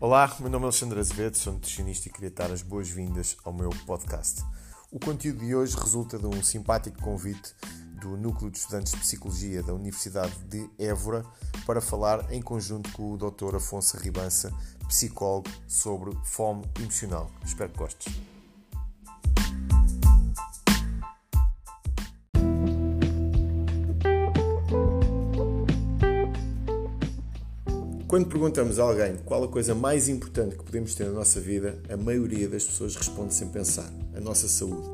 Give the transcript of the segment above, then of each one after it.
Olá, meu nome é Alexandre Azevedo, sou nutricionista e queria dar as boas-vindas ao meu podcast. O conteúdo de hoje resulta de um simpático convite do Núcleo de Estudantes de Psicologia da Universidade de Évora para falar em conjunto com o Dr. Afonso Ribança, psicólogo, sobre fome emocional. Espero que gostes. Quando perguntamos a alguém qual a coisa mais importante que podemos ter na nossa vida, a maioria das pessoas responde sem pensar: a nossa saúde.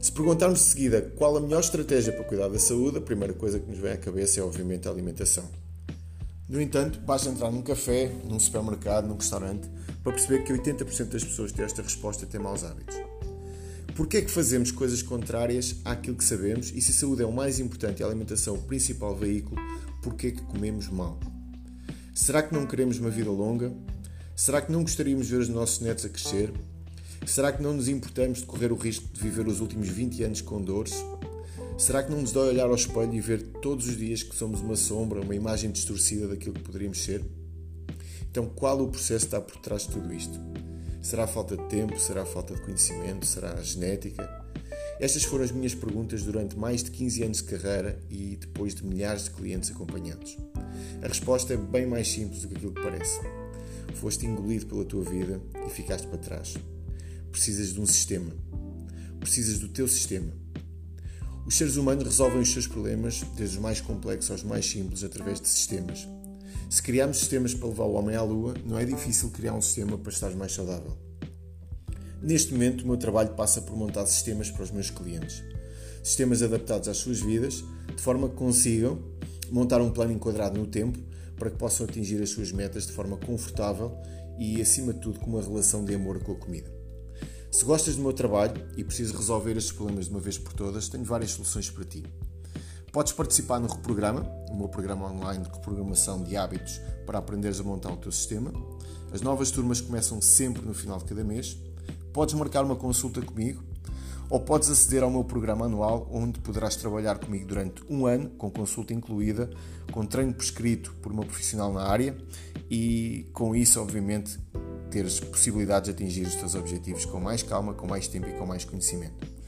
Se perguntarmos de seguida qual a melhor estratégia para cuidar da saúde, a primeira coisa que nos vem à cabeça é, obviamente, a alimentação. No entanto, basta entrar num café, num supermercado, num restaurante, para perceber que 80% das pessoas têm esta resposta têm maus hábitos. Porquê é que fazemos coisas contrárias àquilo que sabemos e se a saúde é o mais importante e a alimentação o principal veículo, porquê é que comemos mal? Será que não queremos uma vida longa? Será que não gostaríamos de ver os nossos netos a crescer? Será que não nos importamos de correr o risco de viver os últimos 20 anos com dores? Será que não nos dói olhar ao espelho e ver todos os dias que somos uma sombra, uma imagem distorcida daquilo que poderíamos ser? Então, qual o processo está por trás de tudo isto? Será a falta de tempo? Será a falta de conhecimento? Será a genética? Estas foram as minhas perguntas durante mais de 15 anos de carreira e depois de milhares de clientes acompanhados. A resposta é bem mais simples do que aquilo que parece. Foste engolido pela tua vida e ficaste para trás. Precisas de um sistema. Precisas do teu sistema. Os seres humanos resolvem os seus problemas, desde os mais complexos aos mais simples, através de sistemas. Se criarmos sistemas para levar o homem à lua, não é difícil criar um sistema para estar mais saudável. Neste momento, o meu trabalho passa por montar sistemas para os meus clientes. Sistemas adaptados às suas vidas, de forma que consigam montar um plano enquadrado no tempo para que possam atingir as suas metas de forma confortável e, acima de tudo, com uma relação de amor com a comida. Se gostas do meu trabalho e precisas resolver estes problemas de uma vez por todas, tenho várias soluções para ti. Podes participar no Reprograma, o meu programa online de reprogramação de hábitos para aprenderes a montar o teu sistema. As novas turmas começam sempre no final de cada mês. Podes marcar uma consulta comigo ou podes aceder ao meu programa anual, onde poderás trabalhar comigo durante um ano, com consulta incluída, com treino prescrito por uma profissional na área e, com isso, obviamente, teres possibilidades de atingir os teus objetivos com mais calma, com mais tempo e com mais conhecimento.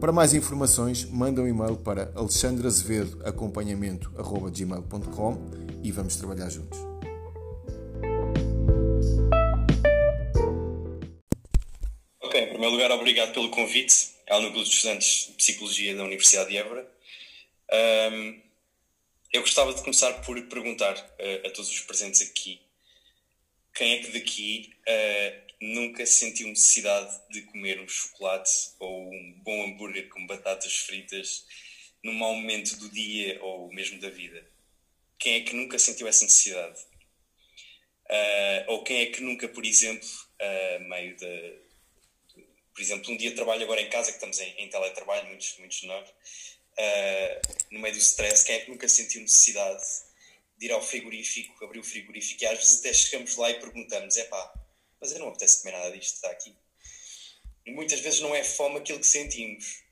Para mais informações, manda um e-mail para alexandrazevedoacompanhamento.gmail.com e vamos trabalhar juntos. Lugar, obrigado pelo convite ao Núcleo de Estudantes de Psicologia da Universidade de Évora. Um, eu gostava de começar por perguntar uh, a todos os presentes aqui quem é que daqui uh, nunca sentiu necessidade de comer um chocolate ou um bom hambúrguer com batatas fritas num mau momento do dia ou mesmo da vida? Quem é que nunca sentiu essa necessidade? Uh, ou quem é que nunca, por exemplo, uh, meio da por exemplo, um dia trabalho agora em casa, que estamos em, em teletrabalho, muitos, muitos de nós, uh, no meio do stress, quem é que nunca sentiu necessidade de ir ao frigorífico, abrir o frigorífico e às vezes até chegamos lá e perguntamos: é pá, mas eu não apetece comer nada disto, está aqui. E muitas vezes não é fome aquilo que sentimos.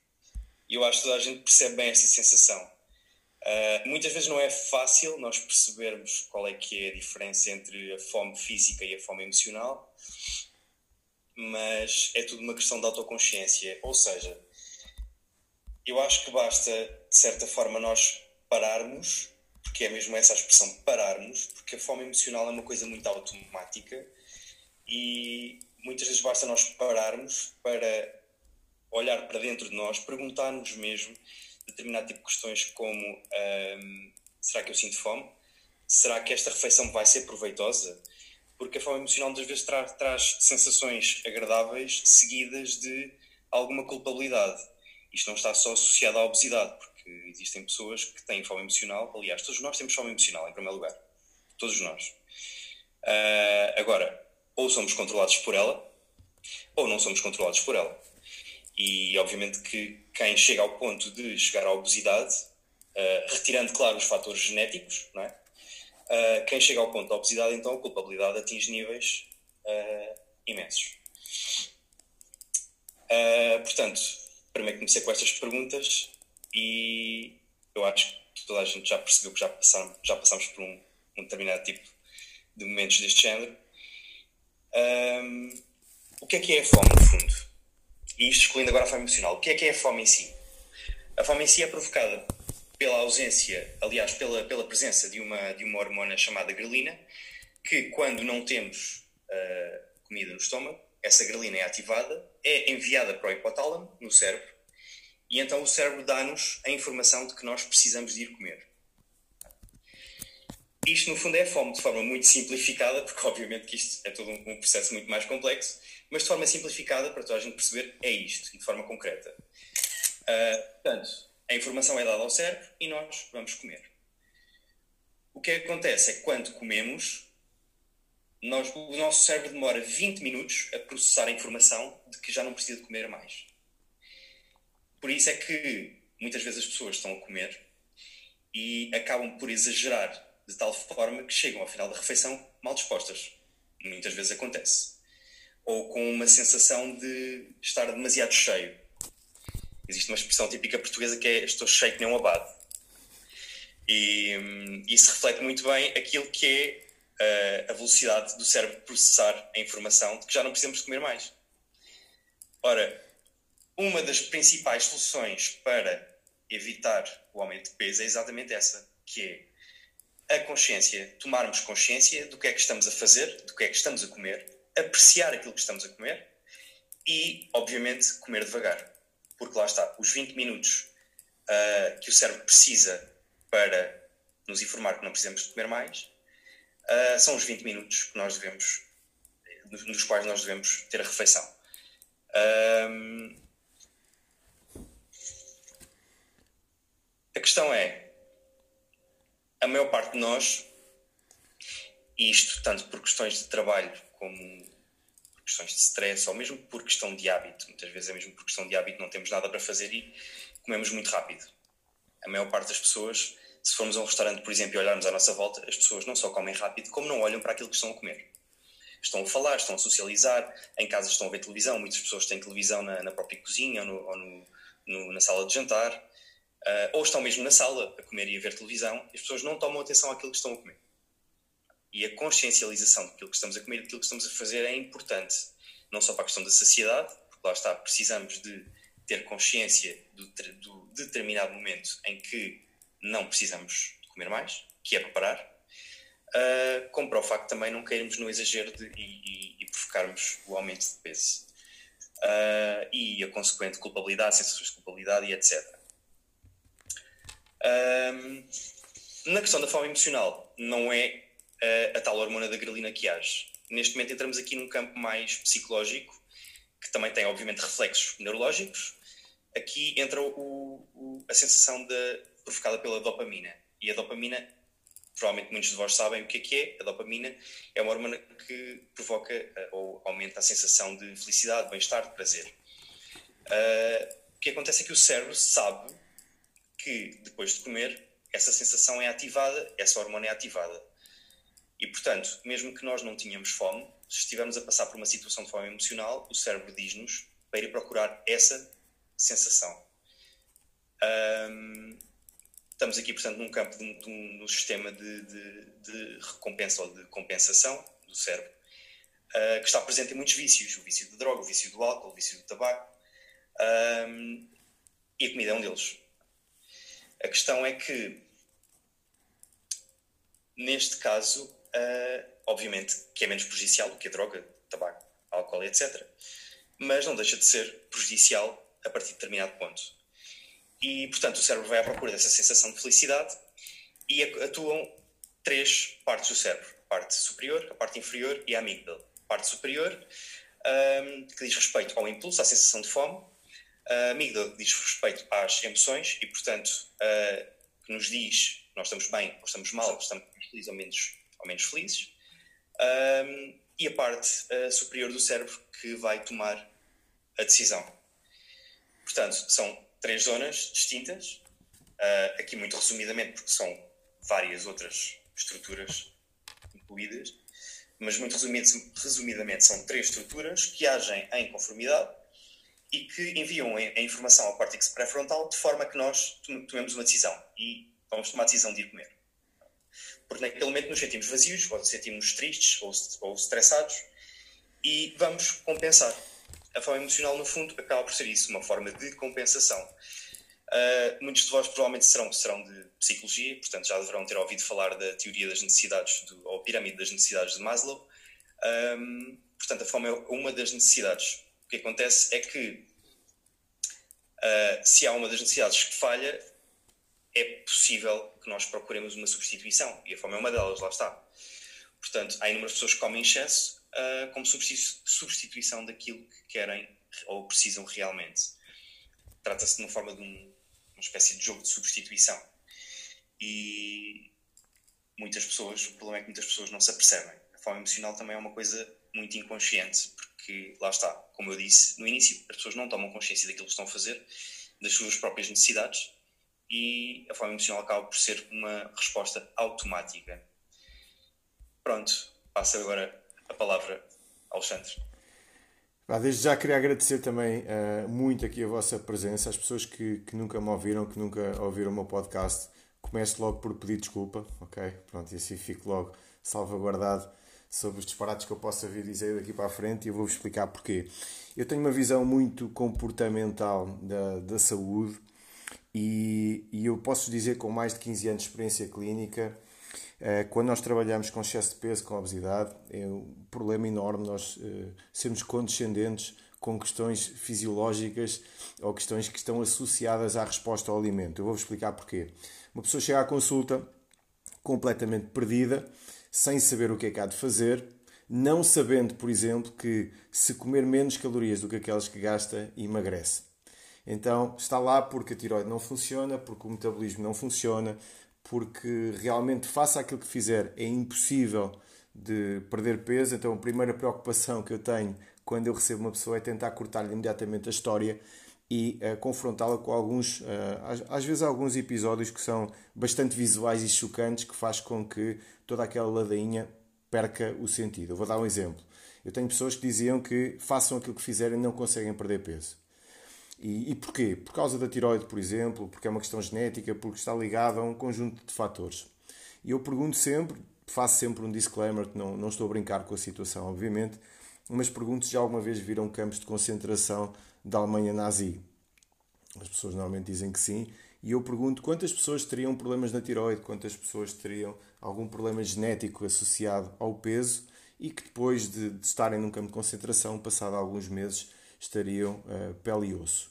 E eu acho que toda a gente percebe bem essa sensação. Uh, muitas vezes não é fácil nós percebermos qual é que é a diferença entre a fome física e a fome emocional, mas é tudo uma questão de autoconsciência. Ou seja, eu acho que basta, de certa forma, nós pararmos, porque é mesmo essa a expressão, pararmos, porque a fome emocional é uma coisa muito automática e muitas vezes basta nós pararmos para olhar para dentro de nós, perguntar-nos mesmo determinado tipo de questões como um, será que eu sinto fome? Será que esta refeição vai ser proveitosa? Porque a fome emocional muitas vezes tra traz sensações agradáveis seguidas de alguma culpabilidade. Isto não está só associado à obesidade, porque existem pessoas que têm fome emocional. Aliás, todos nós temos fome emocional, em primeiro lugar. Todos nós. Uh, agora, ou somos controlados por ela, ou não somos controlados por ela. E, obviamente, que quem chega ao ponto de chegar à obesidade, uh, retirando, claro, os fatores genéticos, não é? Uh, quem chega ao ponto da obesidade, então a culpabilidade atinge níveis uh, imensos. Uh, portanto, primeiro comecei com estas perguntas e eu acho que toda a gente já percebeu que já passamos, já passamos por um, um determinado tipo de momentos deste género Um, o que é que é a fome, no fundo? E isto excluindo agora a fome emocional. O que é que é a fome em si? A fome em si é provocada pela ausência, aliás, pela, pela presença de uma, de uma hormona chamada grelina, que quando não temos uh, comida no estômago, essa grelina é ativada, é enviada para o hipotálamo, no cérebro, e então o cérebro dá-nos a informação de que nós precisamos de ir comer. Isto, no fundo, é fome, de forma muito simplificada, porque obviamente que isto é todo um, um processo muito mais complexo, mas de forma simplificada, para toda a gente perceber, é isto, e de forma concreta. Uh, portanto, a informação é dada ao cérebro e nós vamos comer. O que, é que acontece é que quando comemos, nós, o nosso cérebro demora 20 minutos a processar a informação de que já não precisa de comer mais. Por isso é que muitas vezes as pessoas estão a comer e acabam por exagerar de tal forma que chegam ao final da refeição mal dispostas. Muitas vezes acontece. Ou com uma sensação de estar demasiado cheio. Existe uma expressão típica portuguesa que é estou cheio que nem um abade. E hum, isso reflete muito bem aquilo que é uh, a velocidade do cérebro processar a informação de que já não precisamos comer mais. Ora, uma das principais soluções para evitar o aumento de peso é exatamente essa, que é a consciência, tomarmos consciência do que é que estamos a fazer, do que é que estamos a comer, apreciar aquilo que estamos a comer e, obviamente, comer devagar. Porque lá está, os 20 minutos uh, que o cérebro precisa para nos informar que não precisamos de comer mais uh, são os 20 minutos que nós devemos, nos quais nós devemos ter a refeição. a questão é, a maior parte de nós, e isto tanto por questões de trabalho como questões de stress, ou mesmo por questão de hábito, muitas vezes é mesmo por questão de hábito, não temos nada para fazer e comemos muito rápido. A maior parte das pessoas, se formos a um restaurante, por exemplo, e olharmos à nossa volta, as pessoas não só comem rápido, como não olham para aquilo que estão a comer. Estão a falar, estão a socializar, em casa estão a ver televisão, muitas pessoas têm televisão na, na própria cozinha ou, no, ou no, no, na sala de jantar uh, ou estão mesmo na sala a comer e a ver televisão, as pessoas não tomam atenção àquilo que estão a comer. E a consciencialização daquilo que estamos a comer, daquilo que estamos a fazer é importante, não só para a questão da saciedade, porque lá está, precisamos de ter consciência do, do determinado momento em que não precisamos de comer mais, que é para parar, uh, como para o facto também não cairmos no exagero de, e, e, e provocarmos o aumento de peso. Uh, e a consequente culpabilidade, sensações de culpabilidade e etc. Um, na questão da fome emocional, não é a, a tal hormona da grelina que age. Neste momento entramos aqui num campo mais psicológico, que também tem, obviamente, reflexos neurológicos. Aqui entra o, o, a sensação de, provocada pela dopamina. E a dopamina, provavelmente muitos de vós sabem o que é que é. A dopamina é uma hormona que provoca ou aumenta a sensação de felicidade, bem-estar, de prazer. Uh, o que acontece é que o cérebro sabe que depois de comer, essa sensação é ativada, essa hormona é ativada. E portanto, mesmo que nós não tínhamos fome, se estivermos a passar por uma situação de fome emocional, o cérebro diz-nos para ir procurar essa sensação. Um, estamos aqui, portanto, num campo de, um, sistema de, de, de, recompensa ou de compensação do cérebro, uh, que está presente em muitos vícios: o vício de droga, o vício do álcool, o vício do tabaco. Um, e a comida é um deles. A questão é que, neste caso, uh, obviamente que é menos prejudicial do que a droga, tabaco, álcool, etc. Mas não deixa de ser prejudicial a partir de determinado ponto. E, portanto, o cérebro vai à procura dessa sensação de felicidade e atuam três partes do cérebro: a parte superior, a parte inferior e a amígdala. A parte superior, um, ah, que diz respeito ao impulso, à sensação de fome, a amígdala diz respeito às emoções e, portanto, uh, que nos diz nós estamos bem ou estamos mal, estamos felizes ou menos, menos felizes. Um, e a parte uh, superior do cérebro que vai tomar a decisão. Portanto, são três zonas distintas, uh, aqui muito resumidamente, porque são várias outras estruturas incluídas, mas muito resumidamente são três estruturas que agem em conformidade e que enviam a informação ao córtex pré-frontal de forma que nós tomemos uma decisão e vamos tomar a decisão de ir comer. Porque naquele momento nos sentimos vazios, ou sentimos tristes, ou, ou estressados, e vamos compensar. A fome emocional, no fundo, acaba por ser isso, uma forma de compensação. Uh, muitos de vós provavelmente serão, serão de psicologia, portanto já deverão ter ouvido falar da teoria das necessidades, do, ou pirâmide das necessidades de Maslow. Um, portanto, a fome é uma das necessidades. O que acontece é que uh, se há uma das necessidades que falha, é possível que nós procuremos uma substituição. E a fome é uma delas, lá está. Portanto, há inúmeras pessoas que comem em excesso uh, como substituição daquilo que querem ou precisam realmente. Trata-se de uma forma de um, uma espécie de jogo de substituição. E muitas pessoas, o problema é que muitas pessoas não se apercebem. A fome emocional também é uma coisa muito inconsciente, porque lá está, como eu disse no início, as pessoas não tomam consciência daquilo que estão a fazer, das suas próprias necessidades, e a fome emocional acaba por ser uma resposta automática. Pronto, passo agora a palavra ao Alexandre. Desde já queria agradecer também uh, muito aqui a vossa presença, as pessoas que, que nunca me ouviram, que nunca ouviram o meu podcast. Começo logo por pedir desculpa, ok? Pronto, e assim fico logo salvaguardado sobre os disparates que eu possa vir dizer daqui para a frente e eu vou-vos explicar porquê. Eu tenho uma visão muito comportamental da, da saúde e, e eu posso dizer com mais de 15 anos de experiência clínica eh, quando nós trabalhamos com excesso de peso, com obesidade, é um problema enorme nós uh, sermos condescendentes com questões fisiológicas ou questões que estão associadas à resposta ao alimento. Eu vou-vos explicar porquê. Uma pessoa chega à consulta completamente perdida, sem saber o que é que há de fazer, não sabendo, por exemplo, que se comer menos calorias do que aquelas que gasta, emagrece. Então está lá porque a tiroide não funciona, porque o metabolismo não funciona, porque realmente, faça aquilo que fizer, é impossível de perder peso. Então, a primeira preocupação que eu tenho quando eu recebo uma pessoa é tentar cortar-lhe imediatamente a história e uh, confrontá-la com alguns, uh, às, às, vezes, alguns episódios que são bastante visuais e chocantes, que faz com que toda aquela ladainha perca o sentido. Eu vou dar um exemplo. Eu tenho pessoas que diziam que façam aquilo que fizerem não conseguem perder peso. E, e porquê? Por causa da tiroide, por exemplo, porque é uma questão genética, porque está ligada a um conjunto de fatores. E eu pergunto sempre, faço sempre um disclaimer, que não, não estou a brincar com a situação, obviamente, mas pergunto se já alguma vez viram campos de concentração da Alemanha nazi. As pessoas normalmente dizem que sim. E eu pergunto quantas pessoas teriam problemas na tiroide, quantas pessoas teriam algum problema genético associado ao peso e que depois de, de estarem num campo de concentração, passado alguns meses, estariam uh, pele e osso.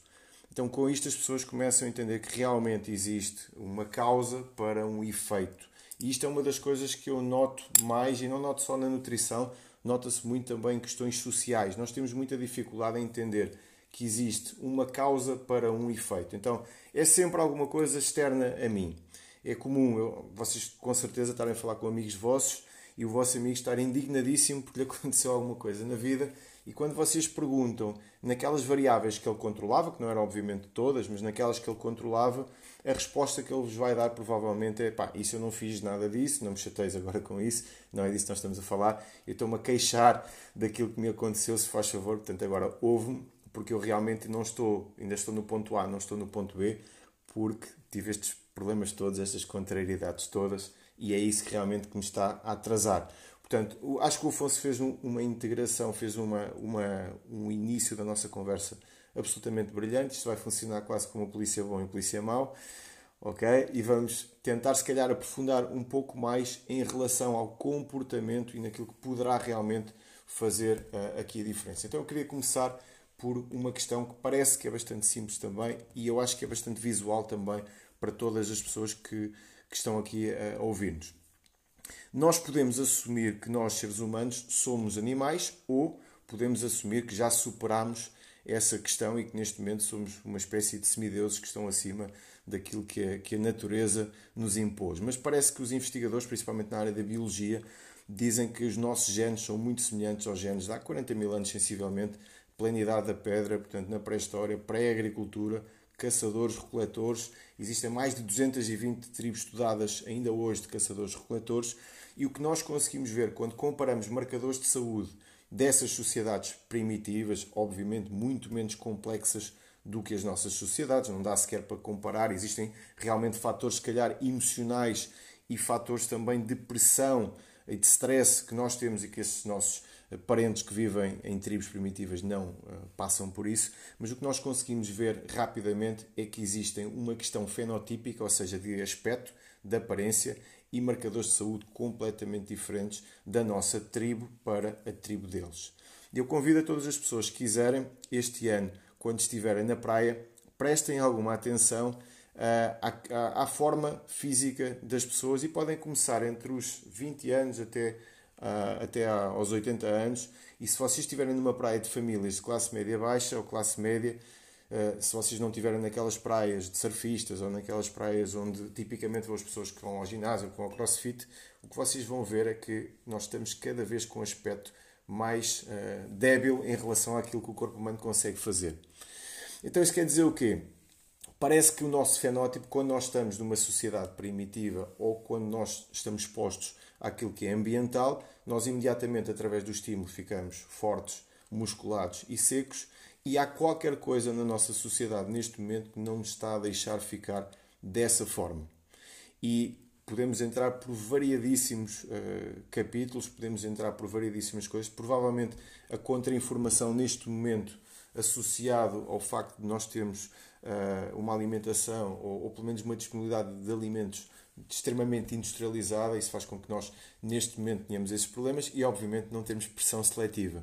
Então, com isto, as pessoas começam a entender que realmente existe uma causa para um efeito. E isto é uma das coisas que eu noto mais, e não noto só na nutrição, nota-se muito também em questões sociais. Nós temos muita dificuldade em entender que existe uma causa para um efeito. Então, é sempre alguma coisa externa a mim. É comum eu, vocês, com certeza, estarem a falar com amigos vossos e o vosso amigo estar indignadíssimo porque lhe aconteceu alguma coisa na vida e quando vocês perguntam naquelas variáveis que ele controlava, que não eram obviamente todas, mas naquelas que ele controlava, a resposta que ele vos vai dar provavelmente é pá, isso eu não fiz nada disso, não me chateis agora com isso, não é disso que nós estamos a falar, eu estou-me a queixar daquilo que me aconteceu, se faz favor, portanto agora ouve-me, porque eu realmente não estou, ainda estou no ponto A, não estou no ponto B, porque tive estes problemas todos, estas contrariedades todas, e é isso que realmente que me está a atrasar. Portanto, acho que o Afonso fez uma integração, fez uma, uma, um início da nossa conversa absolutamente brilhante. Isto vai funcionar quase como polícia bom e polícia mau. Ok? E vamos tentar, se calhar, aprofundar um pouco mais em relação ao comportamento e naquilo que poderá realmente fazer uh, aqui a diferença. Então, eu queria começar por uma questão que parece que é bastante simples também e eu acho que é bastante visual também para todas as pessoas que, que estão aqui a ouvir-nos. Nós podemos assumir que nós, seres humanos, somos animais ou podemos assumir que já superamos essa questão e que neste momento somos uma espécie de semideuses que estão acima daquilo que a, que a natureza nos impôs. Mas parece que os investigadores, principalmente na área da biologia, dizem que os nossos genes são muito semelhantes aos genes de há 40 mil anos, sensivelmente, plenidade da pedra, portanto, na pré-história, pré-agricultura, caçadores-recoletores. Existem mais de 220 tribos estudadas ainda hoje de caçadores-recoletores. E o que nós conseguimos ver quando comparamos marcadores de saúde dessas sociedades primitivas, obviamente muito menos complexas do que as nossas sociedades, não dá sequer para comparar, existem realmente fatores, se calhar, emocionais e fatores também de pressão e de stress que nós temos e que esses nossos parentes que vivem em tribos primitivas não uh, passam por isso, mas o que nós conseguimos ver rapidamente é que existem uma questão fenotípica, ou seja, de aspecto, de aparência e marcadores de saúde completamente diferentes da nossa tribo para a tribo deles. Eu convido a todas as pessoas que quiserem, este ano, quando estiverem na praia, prestem alguma atenção uh, à, à, à, forma física das pessoas e podem começar entre os 20 anos até uh, até aos 80 anos. E se vocês estiverem numa praia de famílias de classe média baixa ou classe média, uh, se vocês não estiverem naquelas praias de surfistas ou naquelas praias onde tipicamente vão as pessoas que vão ao ginásio, vão ao crossfit, o que vocês vão ver é que nós estamos cada vez com um aspecto mais uh, débil em relação àquilo que o corpo humano consegue fazer. Então isso quer dizer o quê? Parece que o nosso fenótipo, quando nós estamos numa sociedade primitiva ou quando nós estamos expostos àquilo que é ambiental, nós imediatamente, através do estímulo, ficamos fortes, musculados e secos. E há qualquer coisa na nossa sociedade neste momento que não nos está a deixar ficar dessa forma. E podemos entrar por variadíssimos uh, capítulos, podemos entrar por variadíssimas coisas. Provavelmente a contra-informação neste momento, associado ao facto de nós termos uma alimentação ou, ou, pelo menos uma disponibilidade de alimentos extremamente industrializada, isso faz com que nós, neste momento, tenhamos esses problemas e, obviamente, não temos pressão seletiva.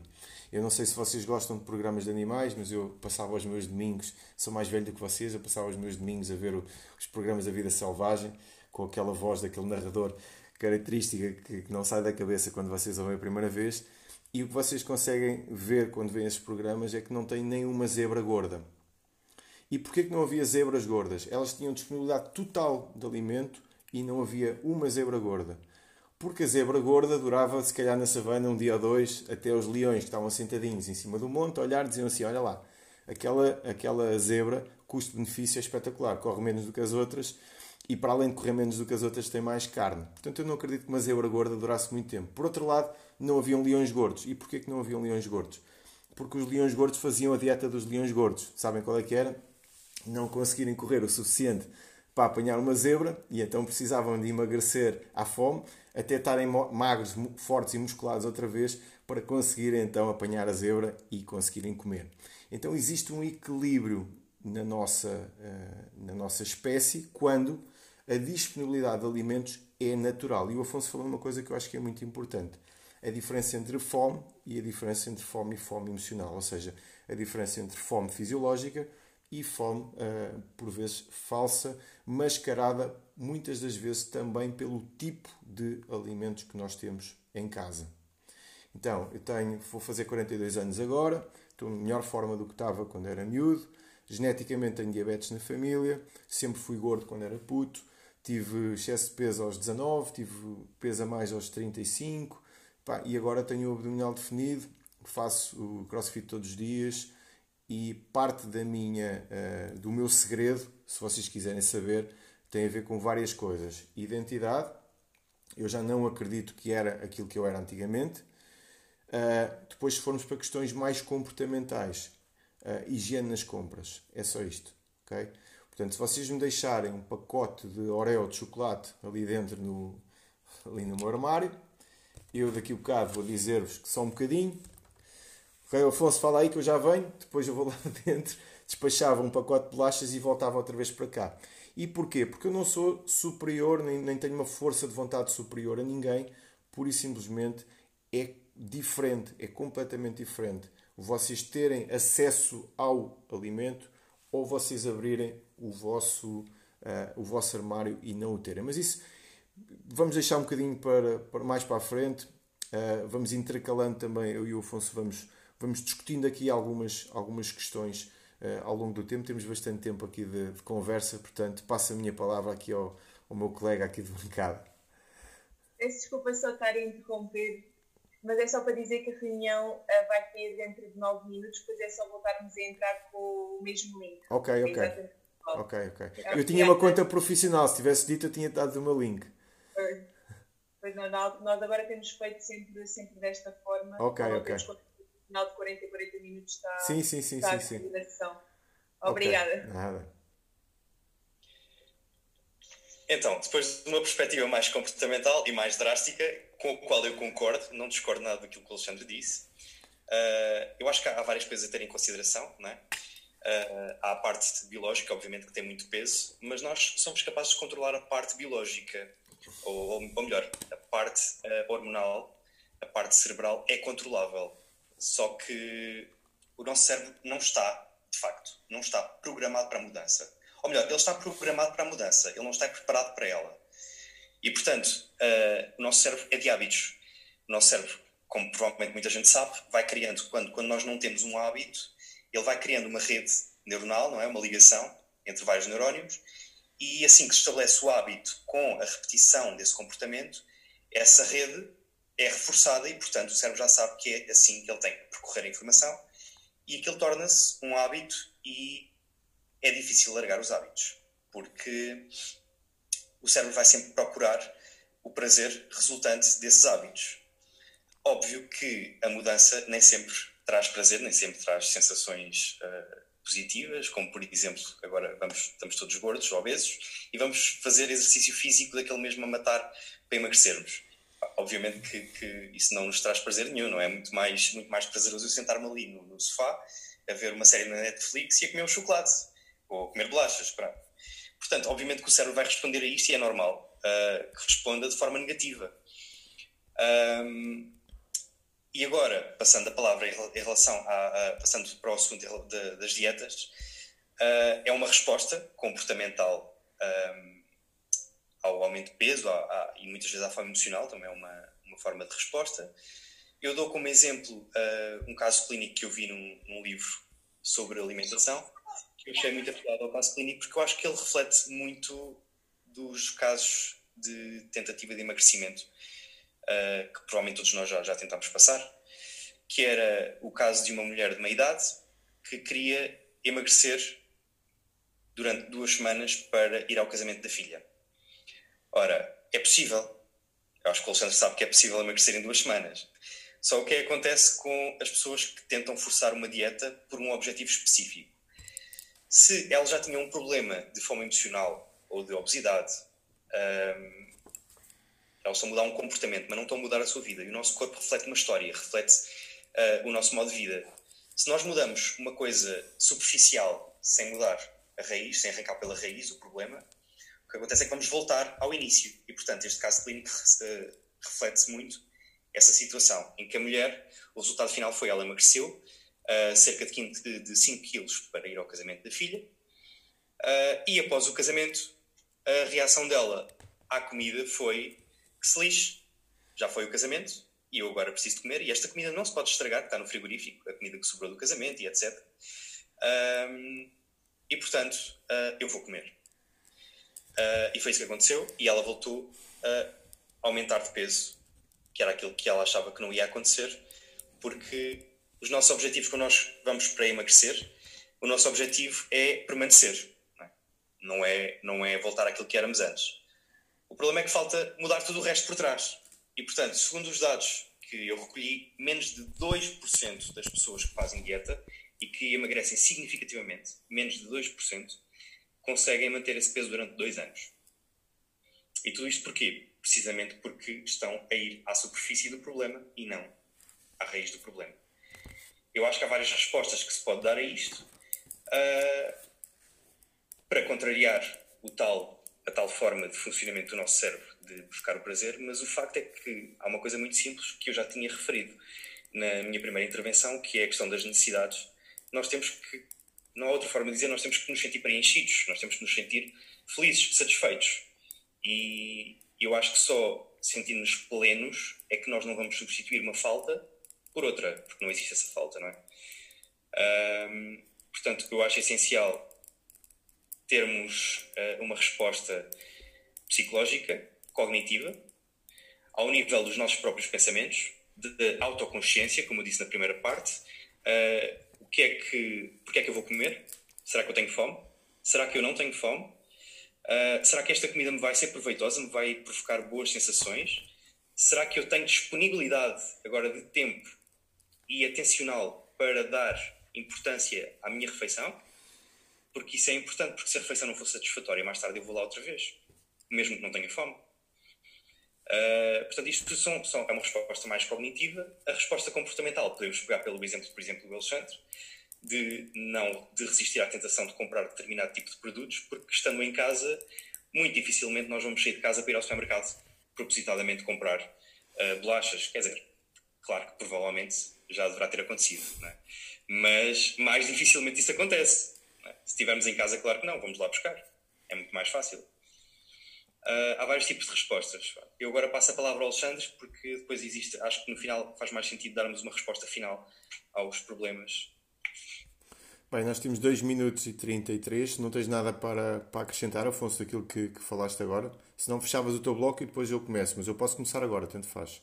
Eu não sei se vocês gostam de programas de animais, mas eu passava os meus domingos, sou mais velho do que vocês, eu passava os meus domingos a ver os programas da vida selvagem, com aquela voz daquele narrador característica que não sai da cabeça quando vocês ouvem a primeira vez. E o que vocês conseguem ver quando veem esses programas é que não tem nenhuma zebra gorda. E porquê que não havia zebras gordas? Elas tinham disponibilidade total de alimento e não havia uma zebra gorda. Porque a zebra gorda durava, se calhar, na savana um dia ou dois, até os leões que estavam sentadinhos em cima do monte, a olhar, diziam assim: Olha lá, aquela, aquela zebra, custo-benefício é espetacular, corre menos do que as outras e, para além de correr menos do que as outras, tem mais carne. Portanto, eu não acredito que uma zebra gorda durasse muito tempo. Por outro lado, não haviam leões gordos. E porquê que não haviam leões gordos? Porque os leões gordos faziam a dieta dos leões gordos. Sabem qual é que era? Não conseguirem correr o suficiente para apanhar uma zebra e então precisavam de emagrecer à fome até estarem magros, fortes e musculados outra vez para conseguirem então apanhar a zebra e conseguirem comer. Então existe um equilíbrio na nossa, eh, na nossa espécie quando a disponibilidade de alimentos é natural. E o Afonso falou uma coisa que eu acho que é muito importante. A diferença entre fome e a diferença entre fome e fome emocional. Ou seja, a diferença entre fome fisiológica e fome, uh, por vezes falsa, mascarada muitas das vezes também pelo tipo de alimentos que nós temos em casa. Então, eu tenho, vou fazer 42 anos agora, estou em melhor forma do que estava quando era miúdo, geneticamente tenho diabetes na família, sempre fui gordo quando era puto, tive excesso de peso aos 19, tive peso a mais aos 35, pá, e agora tenho o abdominal definido, faço o crossfit todos os dias, e parte da minha, uh, do meu segredo, se vocês quiserem saber, tem a ver com várias coisas. Identidade, eu já não acredito que era aquilo que eu era antigamente. Uh, depois, se formos para questões mais comportamentais, uh, higiene nas compras, é só isto, ok? Portanto, se vocês me deixarem um pacote de Oreo de chocolate ali dentro, no, ali no meu armário, eu daqui a um bocado vou dizer-vos que só um bocadinho, Ok, Afonso, fala aí que eu já venho, depois eu vou lá dentro, despachava um pacote de bolachas e voltava outra vez para cá. E porquê? Porque eu não sou superior, nem, nem tenho uma força de vontade superior a ninguém, pura e simplesmente é diferente, é completamente diferente. Vocês terem acesso ao alimento ou vocês abrirem o vosso, uh, o vosso armário e não o terem. Mas isso vamos deixar um bocadinho para, para mais para a frente. Uh, vamos intercalando também, eu e o Afonso vamos vamos discutindo aqui algumas, algumas questões uh, ao longo do tempo. Temos bastante tempo aqui de, de conversa, portanto, passo a minha palavra aqui ao, ao meu colega aqui de bancada. Peço desculpa só estar a interromper, mas é só para dizer que a reunião uh, vai ter dentro de 9 minutos, depois é só voltarmos a entrar com o mesmo link. Ok, ok. Ok, ok. Eu tinha uma conta profissional, se tivesse dito eu tinha dado o meu link. Pois não, nós agora temos feito sempre, sempre desta forma. Ok, ok final de 40 e 40 minutos está, sim, sim, sim, está sim, sim. Obrigada. Okay. Nada. Então, depois de uma perspectiva mais comportamental e mais drástica, com o qual eu concordo, não discordo nada daquilo que o Alexandre disse. Uh, eu acho que há, várias coisas a ter em consideração, não é? Uh, há a parte biológica, obviamente, que tem muito peso, mas nós somos capazes de controlar a parte biológica, ou, ou melhor, a parte uh, hormonal, a parte cerebral é controlável. Só que o nosso cérebro não está, de facto, não está programado para a mudança. Ou melhor, ele está programado para a mudança, ele não está preparado para ela. E, portanto, uh, o nosso cérebro é de hábitos. O nosso cérebro, como provavelmente muita gente sabe, vai criando, quando, quando nós não temos um hábito, ele vai criando uma rede neuronal, não é? Uma ligação entre vários neurónios, e assim que se estabelece o hábito com a repetição desse comportamento, essa rede é reforçada e, portanto, o cérebro já sabe que é assim que ele tem que percorrer a informação e aquilo torna-se um hábito e é difícil largar os hábitos, porque o cérebro vai sempre procurar o prazer resultante desses hábitos. Óbvio que a mudança nem sempre traz prazer, nem sempre traz sensações uh, positivas, como por exemplo, agora vamos, estamos todos gordos, obesos, e vamos fazer exercício físico daquele mesmo a matar para emagrecermos. Obviamente que, que isso não nos traz prazer nenhum, não é? Muito mais, muito mais prazeroso eu sentar-me ali no, no, sofá, a ver uma série na Netflix e a comer um chocolate, ou comer bolachas, pronto. Portanto, obviamente que o cérebro vai responder a isto e é normal uh, que responda de forma negativa. Um, e agora, passando a palavra em relação a, a passando para o assunto de, das dietas, uh, é uma resposta comportamental um, ao aumento de peso e muitas vezes à fome emocional, também é uma, uma forma de resposta. Eu dou como exemplo uh, um caso clínico que eu vi num, num livro sobre alimentação, que eu achei muito apelado ao caso clínico, porque eu acho que ele reflete muito dos casos de tentativa de emagrecimento uh, que provavelmente todos nós já, já tentámos passar, que era o caso de uma mulher de meia idade que queria emagrecer durante duas semanas para ir ao casamento da filha. Ora, é possível. Eu acho que o Alexandre sabe que é possível emagrecer em duas semanas. Só o que é que acontece com as pessoas que tentam forçar uma dieta por um objetivo específico? Se ela já tinha um problema de fome emocional ou de obesidade, um, elas estão a mudar um comportamento, mas não estão a mudar a sua vida. E o nosso corpo reflete uma história, reflete uh, o nosso modo de vida. Se nós mudamos uma coisa superficial sem mudar a raiz, sem arrancar pela raiz o problema, que acontece é que vamos voltar ao início. E, portanto, este caso clínico uh, reflete muito essa situação, em que a mulher, o resultado final foi ela emagreceu uh, cerca de, de 5 quilos para ir ao casamento da filha, uh, e após o casamento, a reação dela à comida foi que se lixe, já foi o casamento e eu agora preciso de comer e esta comida não se pode estragar, está no frigorífico, a comida que sobrou do casamento e etc. E portanto, uh, eu vou comer. Uh, e foi isso que aconteceu e ela voltou a aumentar de peso, que era aquilo que ela achava que não ia acontecer, porque os nossos objetivos quando nós vamos para emagrecer, o nosso objetivo é permanecer, não é? Não é, é voltar àquilo que éramos antes. O problema é que falta mudar tudo o resto por trás. E, portanto, segundo os dados que eu recolhi, menos de 2% das pessoas que fazem dieta e que emagrecem significativamente, menos de 2%, conseguem manter esse peso durante dois anos. E tudo isto porquê? Precisamente porque estão a ir à superfície do problema e não à raiz do problema. Eu acho que há várias respostas que se pode dar a isto uh, para contrariar o tal a tal forma de funcionamento do nosso cérebro de buscar o prazer, mas o facto é que há uma coisa muito simples que eu já tinha referido na minha primeira intervenção, que é a questão das necessidades. Nós temos que, não há outra forma de dizer, nós temos que nos sentir preenchidos, nós temos que nos sentir felizes, satisfeitos. E eu acho que só sentindo-nos plenos é que nós não vamos substituir uma falta por outra, porque não existe essa falta, não é? Um, portanto, eu acho essencial termos uh, uma resposta psicológica, cognitiva, ao nível dos nossos próprios pensamentos, de, de autoconsciência, como eu disse na primeira parte. Uh, que é que, porque é que eu vou comer? Será que eu tenho fome? Será que eu não tenho fome? Uh, será que esta comida me vai ser proveitosa, me vai provocar boas sensações? Será que eu tenho disponibilidade agora de tempo e atencional para dar importância à minha refeição? porque isso é importante, porque se a refeição não for satisfatória, mais tarde eu vou lá outra vez, mesmo que não tenha fome. Uh, portanto, isto são, são, é uma resposta mais cognitiva. A resposta comportamental, podemos pegar pelo exemplo, por exemplo, do Alexandre, de não de resistir à tentação de comprar determinado tipo de produtos, porque estando em casa, muito dificilmente nós vamos sair de casa para ir ao supermercado propositadamente comprar uh, bolachas. Quer dizer, claro que provavelmente já deverá ter acontecido, é? mas mais dificilmente isso acontece. É? Se estivermos em casa, claro que não, vamos lá buscar. É muito mais fácil. Uh, há vários tipos de respostas. Eu agora passo a palavra ao Alexandre, porque depois existe, acho que no final faz mais sentido darmos uma resposta final aos problemas. Bem, nós temos 2 minutos e 33. Não tens nada para, para acrescentar, Afonso, daquilo que, que falaste agora? Se não, fechavas o teu bloco e depois eu começo. Mas eu posso começar agora, tanto faz.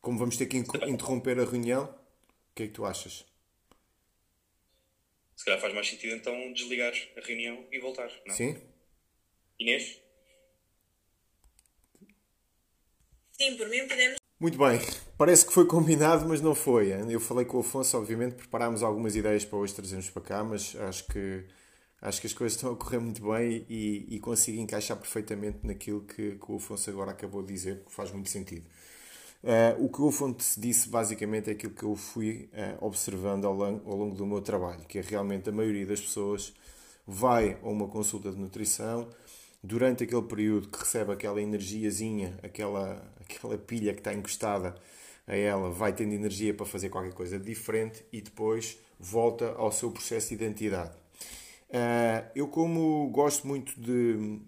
Como vamos ter que interromper a reunião, o que é que tu achas? Se calhar faz mais sentido então desligar a reunião e voltar, não? Sim. Inês? Sim, por mim podemos. Muito bem, parece que foi combinado, mas não foi. Eu falei com o Afonso, obviamente, preparámos algumas ideias para hoje trazermos para cá, mas acho que, acho que as coisas estão a correr muito bem e, e consigo encaixar perfeitamente naquilo que, que o Afonso agora acabou de dizer, que faz muito sentido. Uh, o que o Afonso disse basicamente é aquilo que eu fui uh, observando ao longo, ao longo do meu trabalho, que é realmente a maioria das pessoas vai a uma consulta de nutrição durante aquele período que recebe aquela energiazinha, aquela, aquela pilha que está encostada a ela, vai tendo energia para fazer qualquer coisa diferente e depois volta ao seu processo de identidade. Uh, eu, como gosto muito de.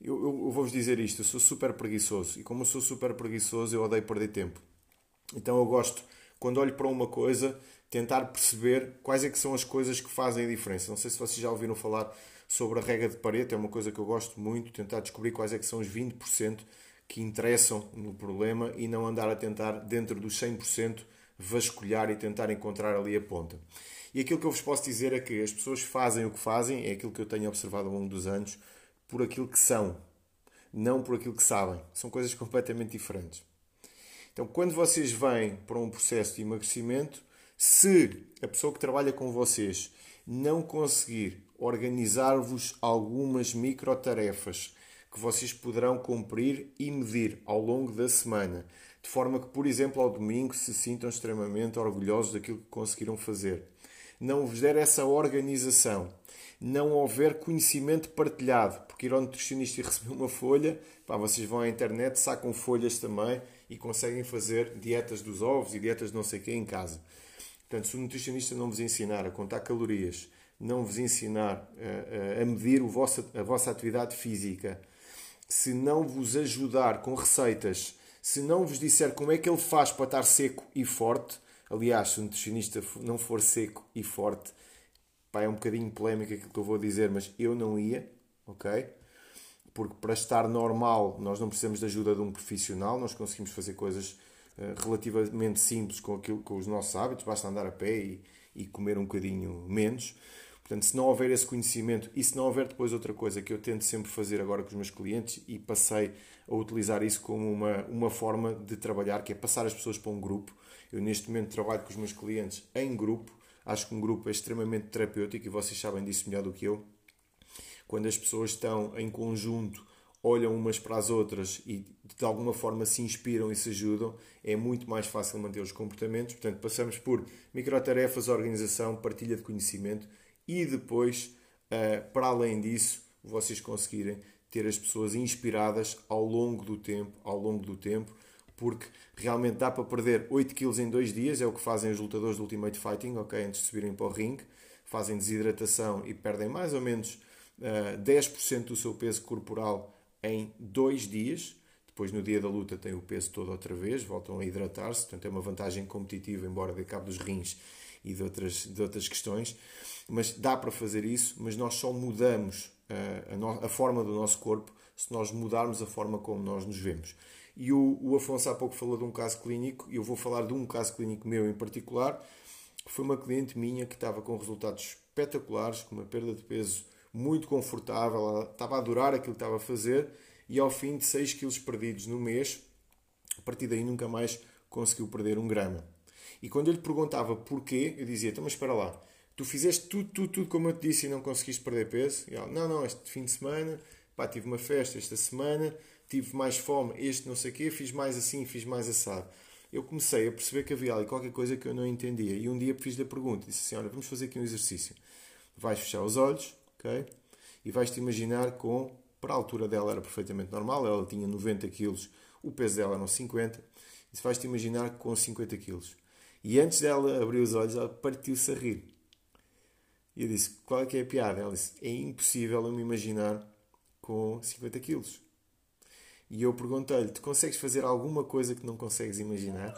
Eu, eu vou-vos dizer isto, eu sou super preguiçoso e, como eu sou super preguiçoso, eu odeio perder tempo. Então, eu gosto, quando olho para uma coisa, tentar perceber quais é que são as coisas que fazem a diferença. Não sei se vocês já ouviram falar sobre a regra de Pareto, é uma coisa que eu gosto muito, tentar descobrir quais é que são os 20% que interessam no problema e não andar a tentar, dentro dos 100%, vasculhar e tentar encontrar ali a ponta. E aquilo que eu vos posso dizer é que as pessoas fazem o que fazem, é aquilo que eu tenho observado ao longo dos anos, por aquilo que são, não por aquilo que sabem. São coisas completamente diferentes. Então, quando vocês vêm para um processo de emagrecimento, se a pessoa que trabalha com vocês não conseguir organizar-vos algumas microtarefas que vocês poderão cumprir e medir ao longo da semana, de forma que, por exemplo, ao domingo se sintam extremamente orgulhosos daquilo que conseguiram fazer. Não vos der essa organização, não houver conhecimento partilhado, porque ir ao nutricionista e receber uma folha, pá, vocês vão à internet, sacam folhas também e conseguem fazer dietas dos ovos e dietas de não sei o que em casa. Portanto, se o nutricionista não vos ensinar a contar calorias, não vos ensinar a, eh, eh, a medir a vossa atividade física, se não vos ajudar com receitas, se não vos disser como é que ele faz para estar seco e forte, aliás, se o nutricionista não for seco e forte, pá, é um bocadinho polémico aquilo que eu vou dizer, mas eu não ia, ok? Porque para estar normal nós não precisamos de ajuda de um profissional, nós conseguimos fazer coisas uh, relativamente simples com, aquilo, com os nossos hábitos, basta andar a pé e, e comer um bocadinho menos. Portanto, se não houver esse conhecimento e se não houver depois outra coisa que eu tento sempre fazer agora com os meus clientes e passei a utilizar isso como uma, uma forma de trabalhar, que é passar as pessoas para um grupo. Eu neste momento trabalho com os meus clientes em grupo. Acho que um grupo é extremamente terapêutico e vocês sabem disso melhor do que eu. Quando as pessoas estão em conjunto, olham umas para as outras e de alguma forma se inspiram e se ajudam, é muito mais fácil manter os comportamentos. Portanto, passamos por microtarefas, organização, partilha de conhecimento e depois, eh, para além disso, vocês conseguirem ter as pessoas inspiradas ao longo do tempo, ao longo do tempo, porque realmente dá para perder 8 kg em 2 dias, é o que fazem os lutadores do Ultimate Fighting, ok, antes de subirem para o ringue, fazem desidratação e perdem mais ou menos uh, eh, 10% do seu peso corporal em 2 dias. Depois, no dia da luta, têm o peso todo outra vez, voltam a hidratar-se, portanto, é uma vantagem competitiva, embora de cabo dos rins e de outras, de outras questões mas dá para fazer isso, mas nós só mudamos a, a, a, forma do nosso corpo se nós mudarmos a forma como nós nos vemos. E o, o Afonso há pouco falou de um caso clínico, e eu vou falar de um caso clínico meu em particular, que foi uma cliente minha que estava com resultados espetaculares, com uma perda de peso muito confortável, ela estava a adorar aquilo que estava a fazer, e ao fim de 6 quilos perdidos no mês, a partir daí nunca mais conseguiu perder um grama. E quando eu lhe perguntava porquê, eu dizia: então, mas espera lá, tu fizeste tudo, tudo, tudo como eu te disse e não conseguiste perder peso? E ela, não, não, este fim de semana pá, tive uma festa esta semana, tive mais fome, este não sei o quê, fiz mais assim, fiz mais assado. Eu comecei a perceber que havia ali qualquer coisa que eu não entendia. E um dia fiz-lhe a pergunta, disse assim, olha, vamos fazer aqui um exercício. Vais fechar os olhos, ok? E vais-te imaginar com, para a altura dela era perfeitamente normal, ela tinha 90 quilos, o peso dela eram 50, e vais-te imaginar com 50 quilos. E antes dela abrir os olhos, ela partiu-se a rir. E eu disse, qual é que é a piada? Ela disse, é impossível eu me imaginar com 50 quilos. E eu perguntei-lhe: Tu consegues fazer alguma coisa que não consegues imaginar?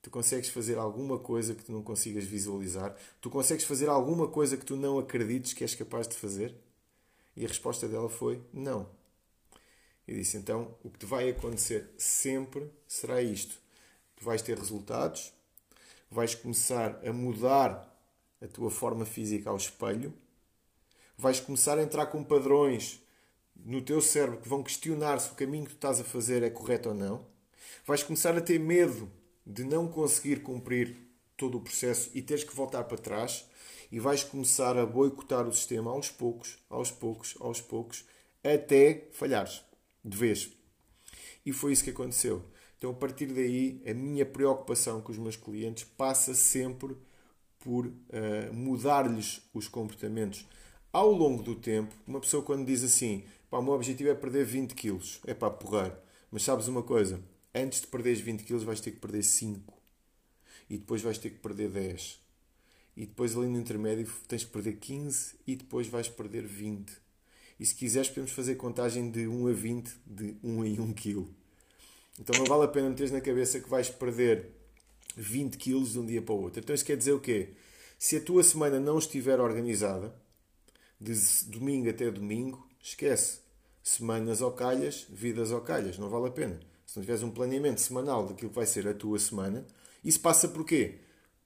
Tu consegues fazer alguma coisa que tu não consigas visualizar? Tu consegues fazer alguma coisa que tu não acredites que és capaz de fazer? E a resposta dela foi: Não. Eu disse: Então, o que te vai acontecer sempre será isto. Tu vais ter resultados, vais começar a mudar a tua forma física ao espelho, vais começar a entrar com padrões no teu cérebro que vão questionar se o caminho que tu estás a fazer é correto ou não. Vais começar a ter medo de não conseguir cumprir todo o processo e teres que voltar para trás e vais começar a boicotar o sistema aos poucos, aos poucos, aos poucos, até falhares de vez. E foi isso que aconteceu. Então, a partir daí, a minha preocupação com os meus clientes passa sempre por uh, mudar-lhes os comportamentos. Ao longo do tempo, uma pessoa quando diz assim, Pá, o meu objetivo é perder 20 quilos. É para porrar. Mas sabes uma coisa? Antes de perderes 20 quilos vais ter que perder 5. E depois vais ter que perder 10. E depois ali no intermédio tens que perder 15 e depois vais perder 20. E se quiseres podemos fazer contagem de 1 a 20 de 1 em 1 quilo. Então não vale a pena meteres na cabeça que vais perder 20 quilos de um dia para o outro. Então isso quer dizer o quê? Se a tua semana não estiver organizada, de domingo até domingo, esquece. Semanas ao calhas, vidas ao calhas. Não vale a pena. Se não tiveres um planeamento semanal daquilo que vai ser a tua semana, isso passa por quê?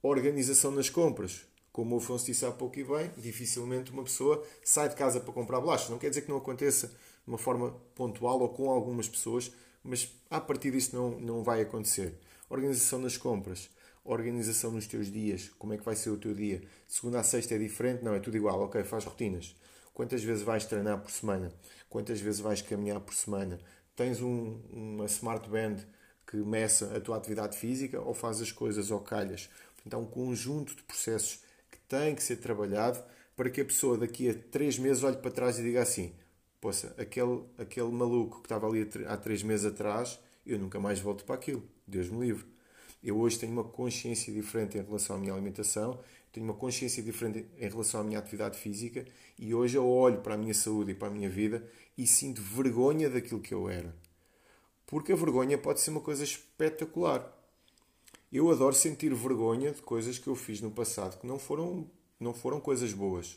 Organização nas compras. Como o Afonso disse há pouco e bem, dificilmente uma pessoa sai de casa para comprar bolachas. Não quer dizer que não aconteça de uma forma pontual ou com algumas pessoas, mas a partir disso não, não vai acontecer. Organização nas compras, organização nos teus dias, como é que vai ser o teu dia. Segunda a sexta é diferente? Não, é tudo igual, ok, faz rotinas. Quantas vezes vais treinar por semana? Quantas vezes vais caminhar por semana? Tens um, uma smart band que meça a tua atividade física ou faz as coisas ao calhas? Então, um conjunto de processos que tem que ser trabalhado para que a pessoa daqui a três meses olhe para trás e diga assim: Poxa, aquele, aquele maluco que estava ali há três meses atrás, eu nunca mais volto para aquilo. Deus me livre. Eu hoje tenho uma consciência diferente em relação à minha alimentação, tenho uma consciência diferente em relação à minha atividade física e hoje eu olho para a minha saúde e para a minha vida e sinto vergonha daquilo que eu era. Porque a vergonha pode ser uma coisa espetacular. Eu adoro sentir vergonha de coisas que eu fiz no passado que não foram, não foram coisas boas.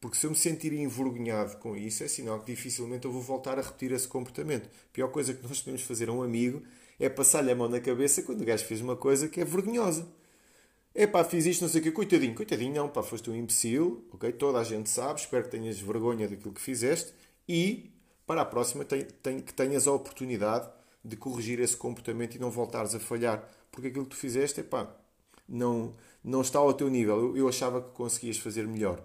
Porque se eu me sentir envergonhado com isso, é sinal que dificilmente eu vou voltar a repetir esse comportamento. A pior coisa que nós podemos fazer a um amigo é passar-lhe a mão na cabeça quando o gajo fez uma coisa que é vergonhosa. É pá, fiz isto, não sei o quê, coitadinho, coitadinho, não, pá, foste um imbecil, ok? Toda a gente sabe, espero que tenhas vergonha daquilo que fizeste e para a próxima tem, tem, que tenhas a oportunidade de corrigir esse comportamento e não voltares a falhar, porque aquilo que tu fizeste, é pá, não, não está ao teu nível. Eu, eu achava que conseguias fazer melhor.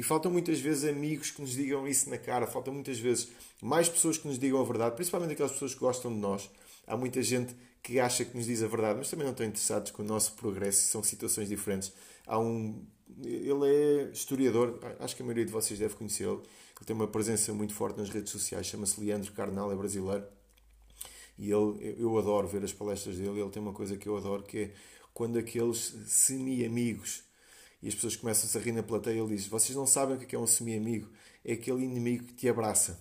E faltam muitas vezes amigos que nos digam isso na cara, faltam muitas vezes mais pessoas que nos digam a verdade, principalmente aquelas pessoas que gostam de nós. Há muita gente que acha que nos diz a verdade, mas também não estão interessados com o nosso progresso, são situações diferentes. Há um. Ele é historiador, acho que a maioria de vocês deve conhecê-lo. Ele tem uma presença muito forte nas redes sociais, chama-se Leandro Carnal, é brasileiro. E ele, eu adoro ver as palestras dele. Ele tem uma coisa que eu adoro que é quando aqueles semi-amigos e as pessoas começam-se a rir na plateia, ele diz: Vocês não sabem o que é um semi-amigo? É aquele inimigo que te abraça.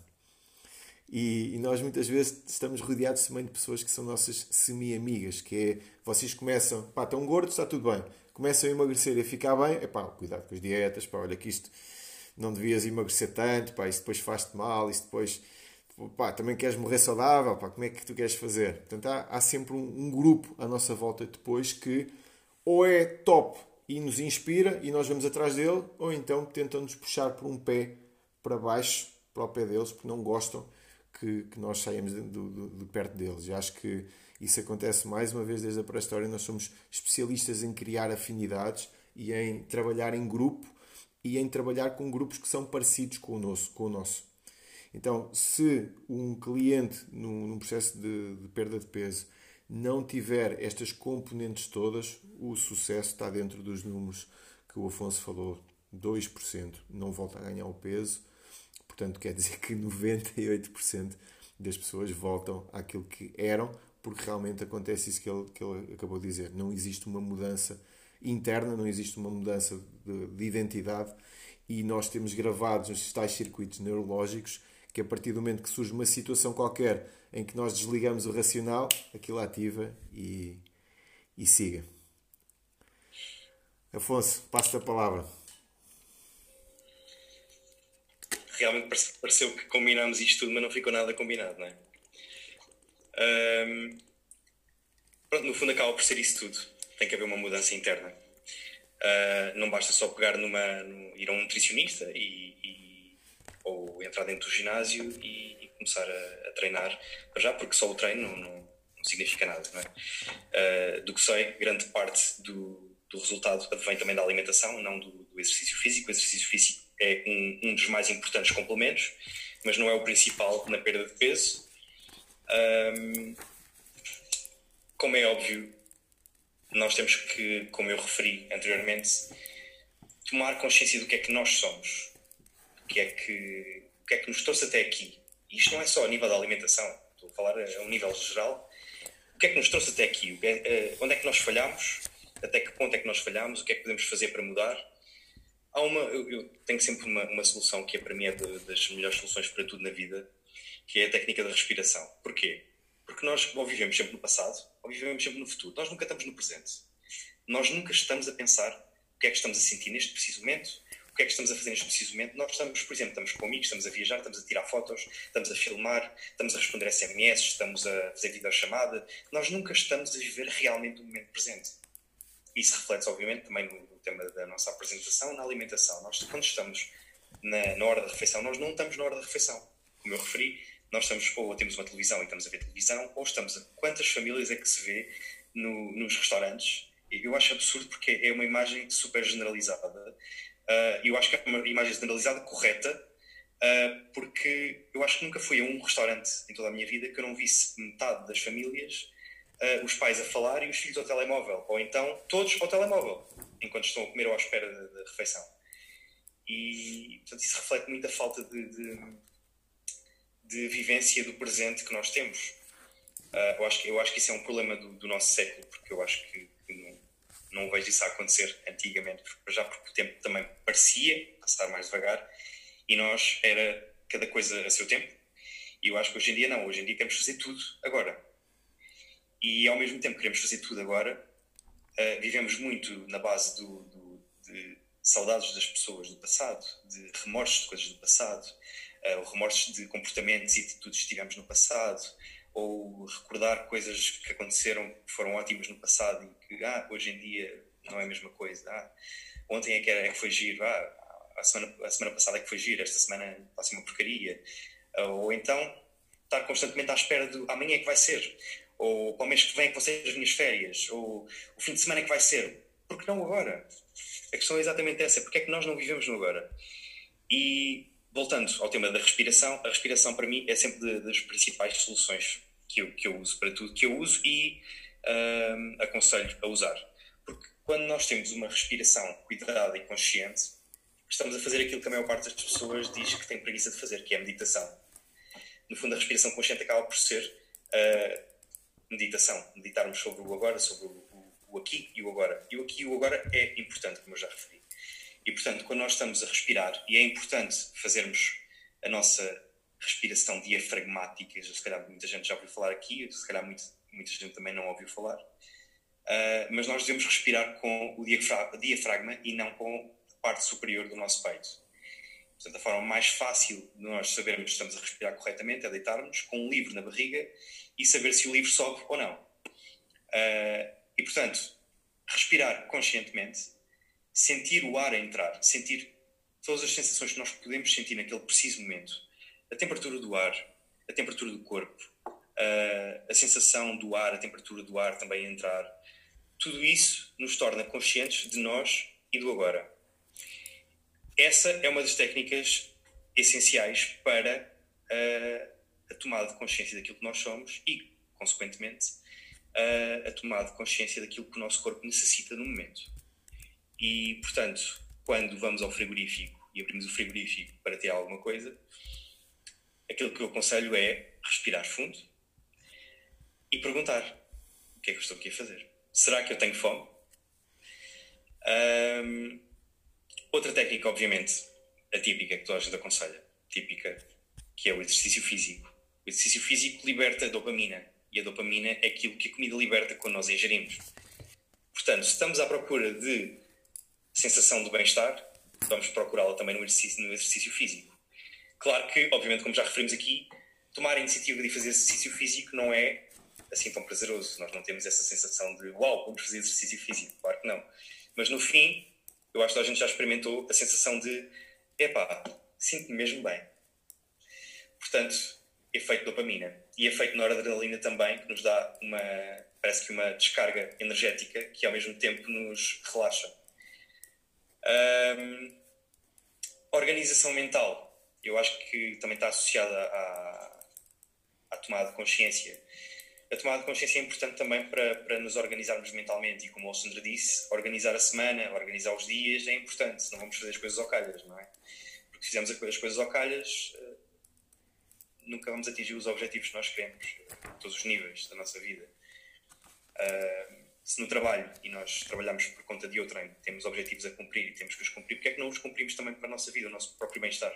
E, e, nós muitas vezes estamos rodeados também de pessoas que são nossas semi-amigas, que é, vocês começam, pá, estão gordos, está tudo bem. Começam a emagrecer e a ficar bem, é pá, cuidado com as dietas, pá, olha que isto não devias emagrecer tanto, pá, isso depois faz-te mal, isso depois, pá, também queres morrer saudável, pá, como é que tu queres fazer? Portanto, há, há sempre um, um grupo à nossa volta depois que ou é top e nos inspira e nós vamos atrás dele, ou então tentam-nos puxar por um pé para baixo, para o pé deles, porque não gostam que, que nós saímos de, de, de, perto deles. E acho que isso acontece mais uma vez desde a pré-história. Nós somos especialistas em criar afinidades e em trabalhar em grupo e em trabalhar com grupos que são parecidos com o nosso. Com o nosso. Então, se um cliente num, num processo de, de, perda de peso não tiver estas componentes todas, o sucesso está dentro dos números que o Afonso falou. 2% não volta a ganhar o peso, portanto, quer dizer que 98% das pessoas voltam àquilo que eram, porque realmente acontece isso que ele, que ele acabou de dizer. Não existe uma mudança interna, não existe uma mudança de, de identidade e nós temos gravados os tais circuitos neurológicos que a partir do momento que surge uma situação qualquer em que nós desligamos o racional, aquilo ativa e, e siga. Afonso, passo-te a palavra. Realmente pareceu que combinámos isto tudo, mas não ficou nada combinado, não é? Um, pronto, no fundo acaba por ser isso tudo. Tem que haver uma mudança interna. Uh, não basta só pegar numa. No, ir a um nutricionista e, e, ou entrar dentro do ginásio e começar a, a, treinar, já porque só o treino não, não, significa nada. Não é? uh, do que sei, grande parte do, do resultado advém também da alimentação, não do, do exercício físico. O exercício físico é um, um, dos mais importantes complementos, mas não é o principal na perda de peso. Um, como é óbvio, nós temos que, como eu referi anteriormente, tomar consciência do que é que nós somos, o que é que, o que, é que nos trouxe até aqui. Isto não é só a nível da alimentação, estou a falar a um nível geral. O que é que nos trouxe até aqui? É, é, onde é que nós falhamos? Até que ponto é que nós falhamos? O que é que podemos fazer para mudar? Há uma, eu, eu tenho sempre uma, uma, solução que é para mim é de, das melhores soluções para tudo na vida, que é a técnica da respiração. Porquê? Porque nós ou vivemos sempre no passado, ou vivemos sempre no futuro. Nós nunca estamos no presente. Nós nunca estamos a pensar o que é que estamos a sentir neste preciso momento, que é que estamos a fazer neste preciso momento. Nós estamos, por exemplo, estamos com amigos, estamos a viajar, estamos a tirar fotos, estamos a filmar, estamos a responder SMS, estamos a fazer videochamada. Nós nunca estamos a viver realmente o momento presente. Isso reflete, obviamente, também no, tema da nossa apresentação, na alimentação. Nós, quando estamos na, na hora da refeição, nós não estamos na hora da refeição. Como eu referi, nós estamos ou temos uma televisão e estamos a ver televisão, ou estamos a quantas famílias é que se vê no, nos restaurantes. Eu acho absurdo porque é uma imagem super generalizada. Uh, eu acho que é uma imagem generalizada correta, uh, porque eu acho que nunca fui a um restaurante em toda a minha vida que eu não visse metade das famílias, uh, os pais a falar e os filhos ao telemóvel, ou então todos ao telemóvel, enquanto estão a comer ou à espera da refeição. E portanto, isso reflete muita falta de, de de vivência do presente que nós temos. Eu, acho que, eu acho que isso é um problema do, do nosso século, porque eu acho que não, vejo isso a acontecer antigamente, já porque o tempo também parecia passar mais devagar e nós era cada coisa a seu tempo. E eu acho que hoje em dia não, hoje em dia queremos fazer tudo agora. E ao mesmo tempo que queremos fazer tudo agora, uh, vivemos muito na base do, do, de saudades das pessoas do passado, de remorsos de coisas do passado, uh, remorsos de comportamentos e atitudes que tivemos no passado, ou recordar coisas que aconteceram que foram ótimas no passado que ah, hoje em dia não é a mesma coisa. Ah, ontem é que, era, é que foi giro, ah, a, semana, a semana passada é que foi giro, esta semana está uma porcaria. Uh, ou então estar constantemente à espera do amanhã é que vai ser, ou para o mês que vem é que vão ser as minhas férias, ou o fim de semana é que vai ser. Porque não agora? A questão é exatamente essa, porque é que nós não vivemos no agora? E voltando ao tema da respiração, a respiração para mim é sempre das principais soluções que eu, que eu uso para tudo que eu uso e um, aconselho a usar. Porque quando nós temos uma respiração cuidada e consciente, estamos a fazer aquilo que a maior parte das pessoas diz que tem preguiça de fazer, que é a meditação. No fundo, a respiração consciente acaba por ser uh, meditação. Meditarmos sobre o agora, sobre o, o, o aqui e o agora. E o aqui e o agora é importante, como eu já referi. E, portanto, quando nós estamos a respirar, e é importante fazermos a nossa respiração diafragmática, se calhar muita gente já ouviu falar aqui, se calhar muito, muita gente também não ouviu falar, uh, mas nós devemos respirar com o diafragma e não com a parte superior do nosso peito. Portanto, a forma mais fácil de nós sabermos que estamos a respirar corretamente é deitarmos com um livro na barriga e saber se o livro sobe ou não. Uh, e, portanto, respirar conscientemente sentir o ar a entrar, sentir todas as sensações que nós podemos sentir naquele preciso momento. A temperatura do ar, a temperatura do corpo, a, a sensação do ar, a temperatura do ar também a entrar. Tudo isso nos torna conscientes de nós e do agora. Essa é uma das técnicas essenciais para tomada de consciência daquilo que nós somos e, consequentemente, a, a tomada de consciência daquilo que o nosso corpo necessita no momento. E, portanto, quando vamos ao frigorífico e abrimos o frigorífico para ter alguma coisa, aquilo que eu aconselho é respirar fundo e perguntar: o que é que eu estou aqui a fazer? Será que eu tenho fome? Um, outra técnica, obviamente, a típica que toda a gente aconselha, típica, que é o exercício físico. O exercício físico liberta dopamina e a dopamina é aquilo que a comida liberta quando nós ingerimos. Portanto, se estamos à procura de sensação de bem-estar, vamos procurá-la também no exercício, no exercício físico. Claro que, obviamente, como já referimos aqui, tomar a iniciativa de fazer exercício físico não é assim tão prazeroso. Nós não temos essa sensação de uau, vamos fazer exercício físico. Claro que não. Mas no fim, eu acho que a gente já experimentou a sensação de epá, sinto-me mesmo bem. Portanto, efeito dopamina. E efeito noradrenalina também, que nos dá uma, parece que uma descarga energética que ao mesmo tempo nos relaxa. Um, organização mental. Eu acho que também está associada à, à tomada de consciência a tomada de consciência é importante também para, para nos organizarmos mentalmente e, como o Sandra disse, organizar a semana, organizar os dias é importante, não vamos fazer as coisas ao calhas, não é? Porque se fizermos as coisas ao calhas, eh, nunca vamos atingir os objetivos que nós queremos, a todos os níveis da nossa vida. Uh, se no trabalho, e nós trabalhamos por conta de outrem, temos objetivos a cumprir e temos que os cumprir, porque é que não os cumprimos também para a nossa vida, o nosso próprio bem-estar?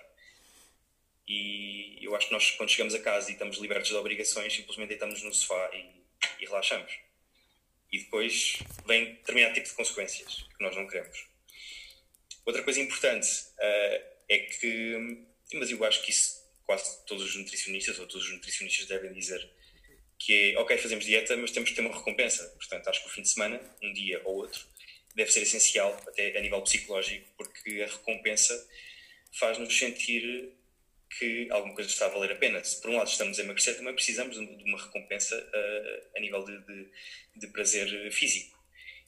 E eu acho que nós, quando chegamos a casa e estamos libertos de obrigações, simplesmente deitamos no sofá e, e relaxamos. E depois vem determinado tipo de consequências que nós não queremos. Outra coisa importante uh, é que, mas eu acho que isso quase todos os nutricionistas ou todos os nutricionistas devem dizer, que é, ok, fazemos dieta, mas temos que ter uma recompensa. Portanto, acho que o fim de semana, um dia ou outro, deve ser essencial, até a nível psicológico, porque a recompensa faz-nos sentir que alguma coisa está a valer a pena. Se por um lado estamos a emagrecer, também precisamos de uma recompensa uh, a nível de, de, de prazer físico.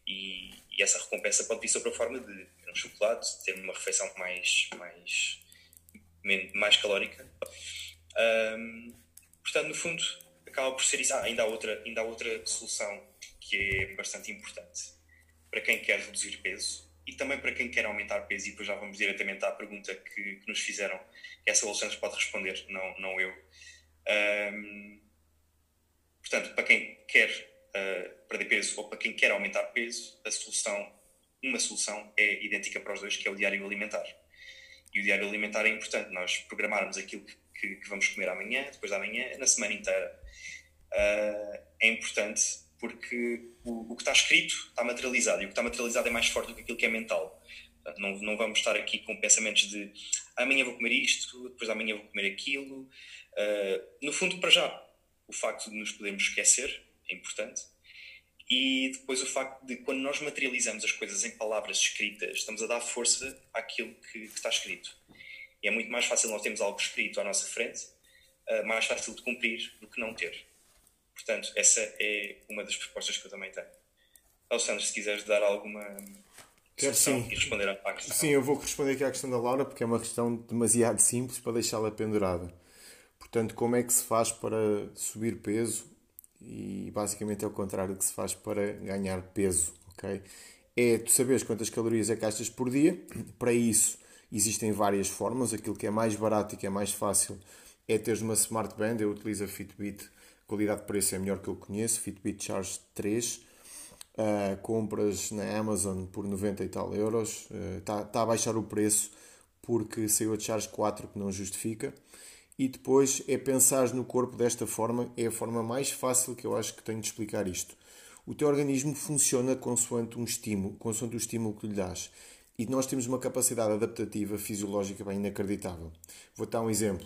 E, e, essa recompensa pode vir sob a forma de ter um chocolate, ter uma refeição mais, mais, mais calórica. Um, portanto, no fundo, acaba por ser isso. Ah, ainda há outra, ainda há outra solução que é bastante importante para quem quer reduzir peso e também para quem quer aumentar peso, e depois já vamos diretamente à pergunta que, que nos fizeram, essa Alexandre pode responder, não, não eu. Um, portanto, para quem quer uh, perder peso ou para quem quer aumentar peso, a solução, uma solução é idêntica para os dois, que é o diário alimentar. E o diário alimentar é importante, nós programarmos aquilo que, que, que vamos comer amanhã, depois da manhã, na semana inteira. Uh, é importante porque o, o, que está escrito está materializado e o que está materializado é mais forte do que aquilo que é mental. Portanto, não, não vamos estar aqui com pensamentos de amanhã vou comer isto, depois amanhã vou comer aquilo. Uh, no fundo, para já, o facto de nos podermos esquecer é importante. E depois o facto de quando nós materializamos as coisas em palavras escritas, estamos a dar força àquilo que, que está escrito. E é muito mais fácil nós termos algo escrito à nossa frente, uh, mais fácil de cumprir do que não ter. Portanto, essa é uma das propostas que eu também tenho. Alexandre, se quiseres dar alguma Quero sim. e responder à questão. Sim, eu vou responder aqui à questão da Laura porque é uma questão demasiado simples para deixá-la pendurada. Portanto, como é que se faz para subir peso? E basicamente é o contrário que se faz para ganhar peso, ok? É tu saberes quantas calorias é que gastas por dia. Para isso existem várias formas. Aquilo que é mais barato e que é mais fácil é teres uma Smart Band. Eu utilizo a Fitbit qualidade de preço é melhor que eu conheço, Fitbit Charge 3. Uh, ah, compras na Amazon por 90 e tal euros. Está uh, tá a baixar o preço porque saiu a Charge 4 que não justifica. E depois é pensar no corpo desta forma, é a forma mais fácil que eu acho que tenho de explicar isto. O teu organismo funciona consoante um estímulo, consoante o estímulo que lhe dás. E nós temos uma capacidade adaptativa fisiológica bem inacreditável. Vou dar um exemplo.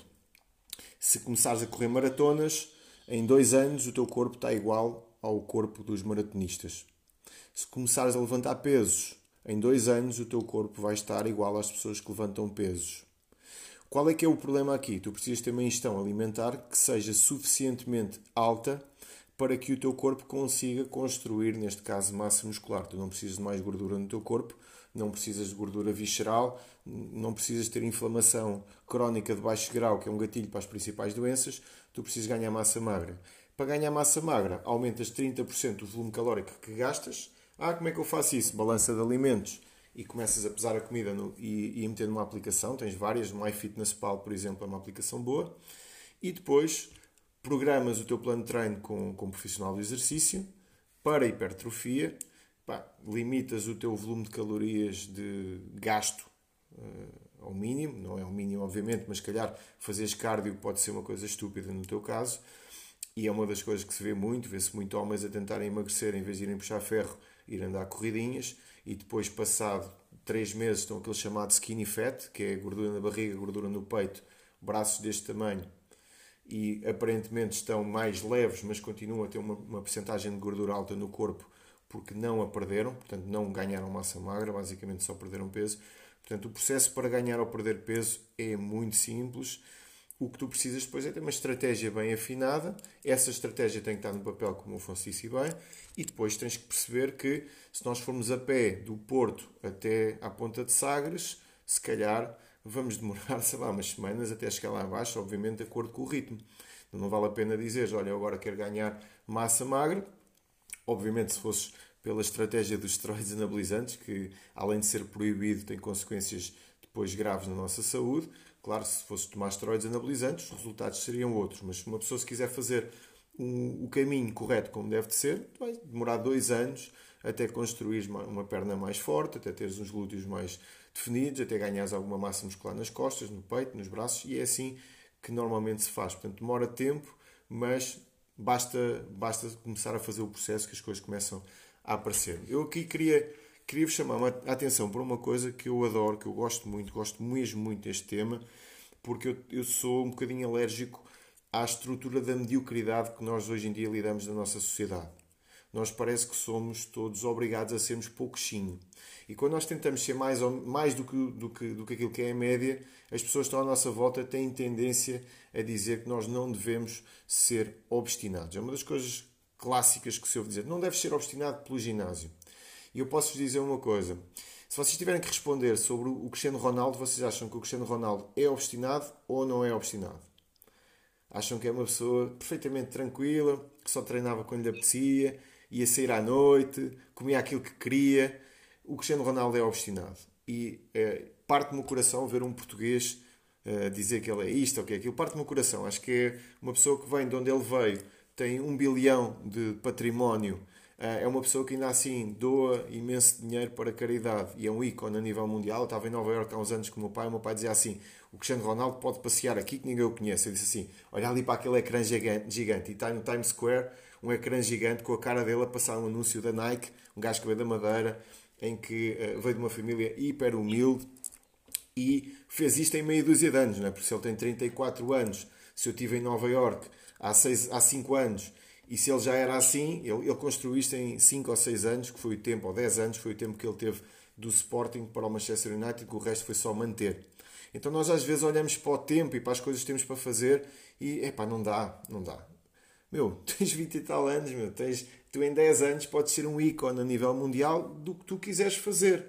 Se começares a correr maratonas, em dois anos o teu corpo está igual ao corpo dos maratonistas. Se começares a levantar pesos, em dois anos o teu corpo vai estar igual às pessoas que levantam pesos. Qual é que é o problema aqui? Tu precisas ter uma ingestão alimentar que seja suficientemente alta para que o teu corpo consiga construir, neste caso, massa muscular. Tu não precisas de mais gordura no teu corpo, não precisas de gordura visceral, não precisas ter inflamação crónica de baixo grau, que é um gatilho para as principais doenças, tu precisas ganhar massa magra. Para ganhar massa magra, aumentas 30% o volume calórico que gastas. Ah, como é que eu faço isso? Balança de alimentos e começas a pesar a comida no, e, e a meter numa aplicação. Tens várias, MyFitnessPal, por exemplo, é uma aplicação boa. E depois programas o teu plano de treino com, com um profissional de exercício para hipertrofia. Pá, limitas o teu volume de calorias de gasto uh, ao mínimo, não é o mínimo, obviamente, mas calhar fazeres cardio pode ser uma coisa estúpida no teu caso. E é uma das coisas que se vê muito, vê-se muito homens a tentarem emagrecer em vez de irem puxar ferro, ir andar corridinhas e depois, passado 3 meses, estão aquele chamado skinny fat, que é gordura na barriga, gordura no peito, braços deste tamanho e aparentemente estão mais leves, mas continuam a ter uma, uma percentagem de gordura alta no corpo porque não a perderam, portanto não ganharam massa magra, basicamente só perderam peso. Portanto, o processo para ganhar ou perder peso é muito simples. O que tu precisas depois é ter uma estratégia bem afinada. Essa estratégia tem que estar no papel, como o Afonso disse bem, e depois tens que perceber que se nós formos a pé do Porto até à Ponta de Sagres, se calhar vamos demorar, sei lá, umas semanas até chegar lá abaixo, obviamente de acordo com o ritmo. Não vale a pena dizer, olha, eu agora quero ganhar massa magra. Obviamente, se fosses pela estratégia dos esteroides anabolizantes, que além de ser proibido, tem consequências depois graves na nossa saúde. Claro, se fosse tomar esteroides anabolizantes, os resultados seriam outros. Mas se uma pessoa se quiser fazer o caminho correto como deve de ser, vai demorar dois anos até construir uma perna mais forte, até teres uns glúteos mais definidos, até ganhares alguma massa muscular nas costas, no peito, nos braços, e é assim que normalmente se faz. Portanto, demora tempo, mas basta, basta começar a fazer o processo que as coisas começam a aparecer. Eu aqui queria, queria vos chamar a atenção para uma coisa que eu adoro, que eu gosto muito, gosto mesmo muito deste tema, porque eu, eu sou um bocadinho alérgico à estrutura da mediocridade que nós hoje em dia lidamos na nossa sociedade. Nós parece que somos todos obrigados a sermos pouquinho. E quando nós tentamos ser mais, mais do, que, do, que, do que aquilo que é a média, as pessoas que estão à nossa volta têm tendência a dizer que nós não devemos ser obstinados. É uma das coisas clássicas que se ouve dizer. Não deves ser obstinado pelo ginásio. E eu posso-vos dizer uma coisa. Se vocês tiverem que responder sobre o Cristiano Ronaldo, vocês acham que o Cristiano Ronaldo é obstinado ou não é obstinado? Acham que é uma pessoa perfeitamente tranquila, que só treinava quando lhe apetecia, ia sair à noite, comia aquilo que queria, o Cristiano Ronaldo é obstinado e é, parte-me o coração ver um português uh, dizer que ele é isto ou que é aquilo. Parte-me o coração. Acho que é uma pessoa que vem de onde ele veio, tem um bilhão de património, uh, é uma pessoa que ainda assim doa imenso dinheiro para caridade e é um ícone a nível mundial. Eu estava em Nova Iorque há uns anos com o meu pai o meu pai dizia assim: o Cristiano Ronaldo pode passear aqui que ninguém o conhece. Eu disse assim: olha ali para aquele ecrã gigante, gigante. e está no Times Square um ecrã gigante com a cara dele a passar um anúncio da Nike, um gajo que veio da Madeira em que uh, veio de uma família hiper humilde e fez isto em meia dúzia de anos, não é? porque se ele tem 34 anos, se eu estive em Nova York há, seis, há 5 anos e se ele já era assim, ele, ele construiu isto em 5 ou 6 anos, que foi o tempo, ou 10 anos, foi o tempo que ele teve do Sporting para o Manchester United, que o resto foi só manter. Então nós às vezes olhamos para o tempo e para as coisas que temos para fazer e, epá, não dá, não dá. Meu, tens 20 e tal anos, meu, tens, tu em 10 anos podes ser um ícone a nível mundial do que tu quiseres fazer.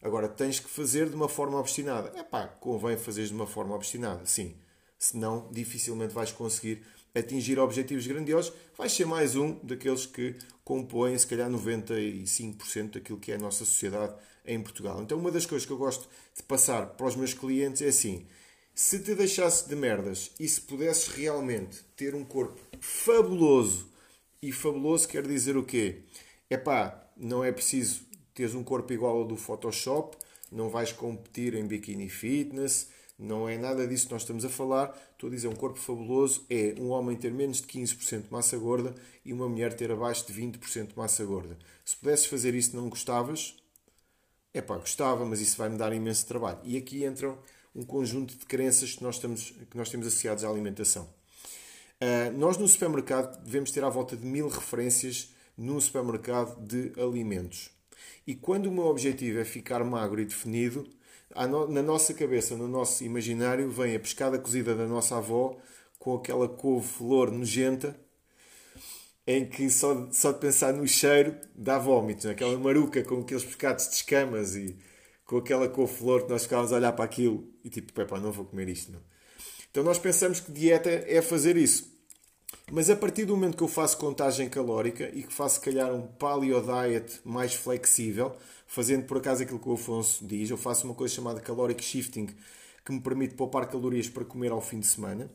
Agora, tens que fazer de uma forma obstinada. É pá, convém fazer de uma forma obstinada, sim. Senão, dificilmente vais conseguir atingir objetivos grandiosos. Vais ser mais um daqueles que compõem, se calhar, 95% daquilo que é a nossa sociedade em Portugal. Então, uma das coisas que eu gosto de passar para os meus clientes é assim: se te deixasse de merdas e se pudesses realmente ter um corpo fabuloso, e fabuloso quer dizer o quê? É pá, não é preciso teres um corpo igual ao do Photoshop, não vais competir em bikini fitness, não é nada disso que nós estamos a falar. Estou a dizer, um corpo fabuloso é um homem ter menos de 15% de massa gorda e uma mulher ter abaixo de 20% de massa gorda. Se pudesses fazer isso, não gostavas? É pá, gostava, mas isso vai me dar imenso trabalho. E aqui entram um conjunto de crenças que nós, estamos, que nós temos associados à alimentação. Uh, nós no supermercado devemos ter à volta de mil referências num supermercado de alimentos. E quando o meu objetivo é ficar magro e definido, na nossa cabeça, no nosso imaginário, vem a pescada cozida da nossa avó com aquela couve-flor nojenta em que só, só de pensar no cheiro dá vómitos, né? aquela maruca com aqueles pescados de escamas e com aquela couve-flor que nós ficávamos a olhar para aquilo e tipo, pá, não vou comer isto. Não. Então nós pensamos que dieta é fazer isso. Mas a partir do momento que eu faço contagem calórica e que faço, se calhar, um paleo diet mais flexível, fazendo por acaso aquilo que o Afonso diz, eu faço uma coisa chamada caloric shifting, que me permite poupar calorias para comer ao fim de semana.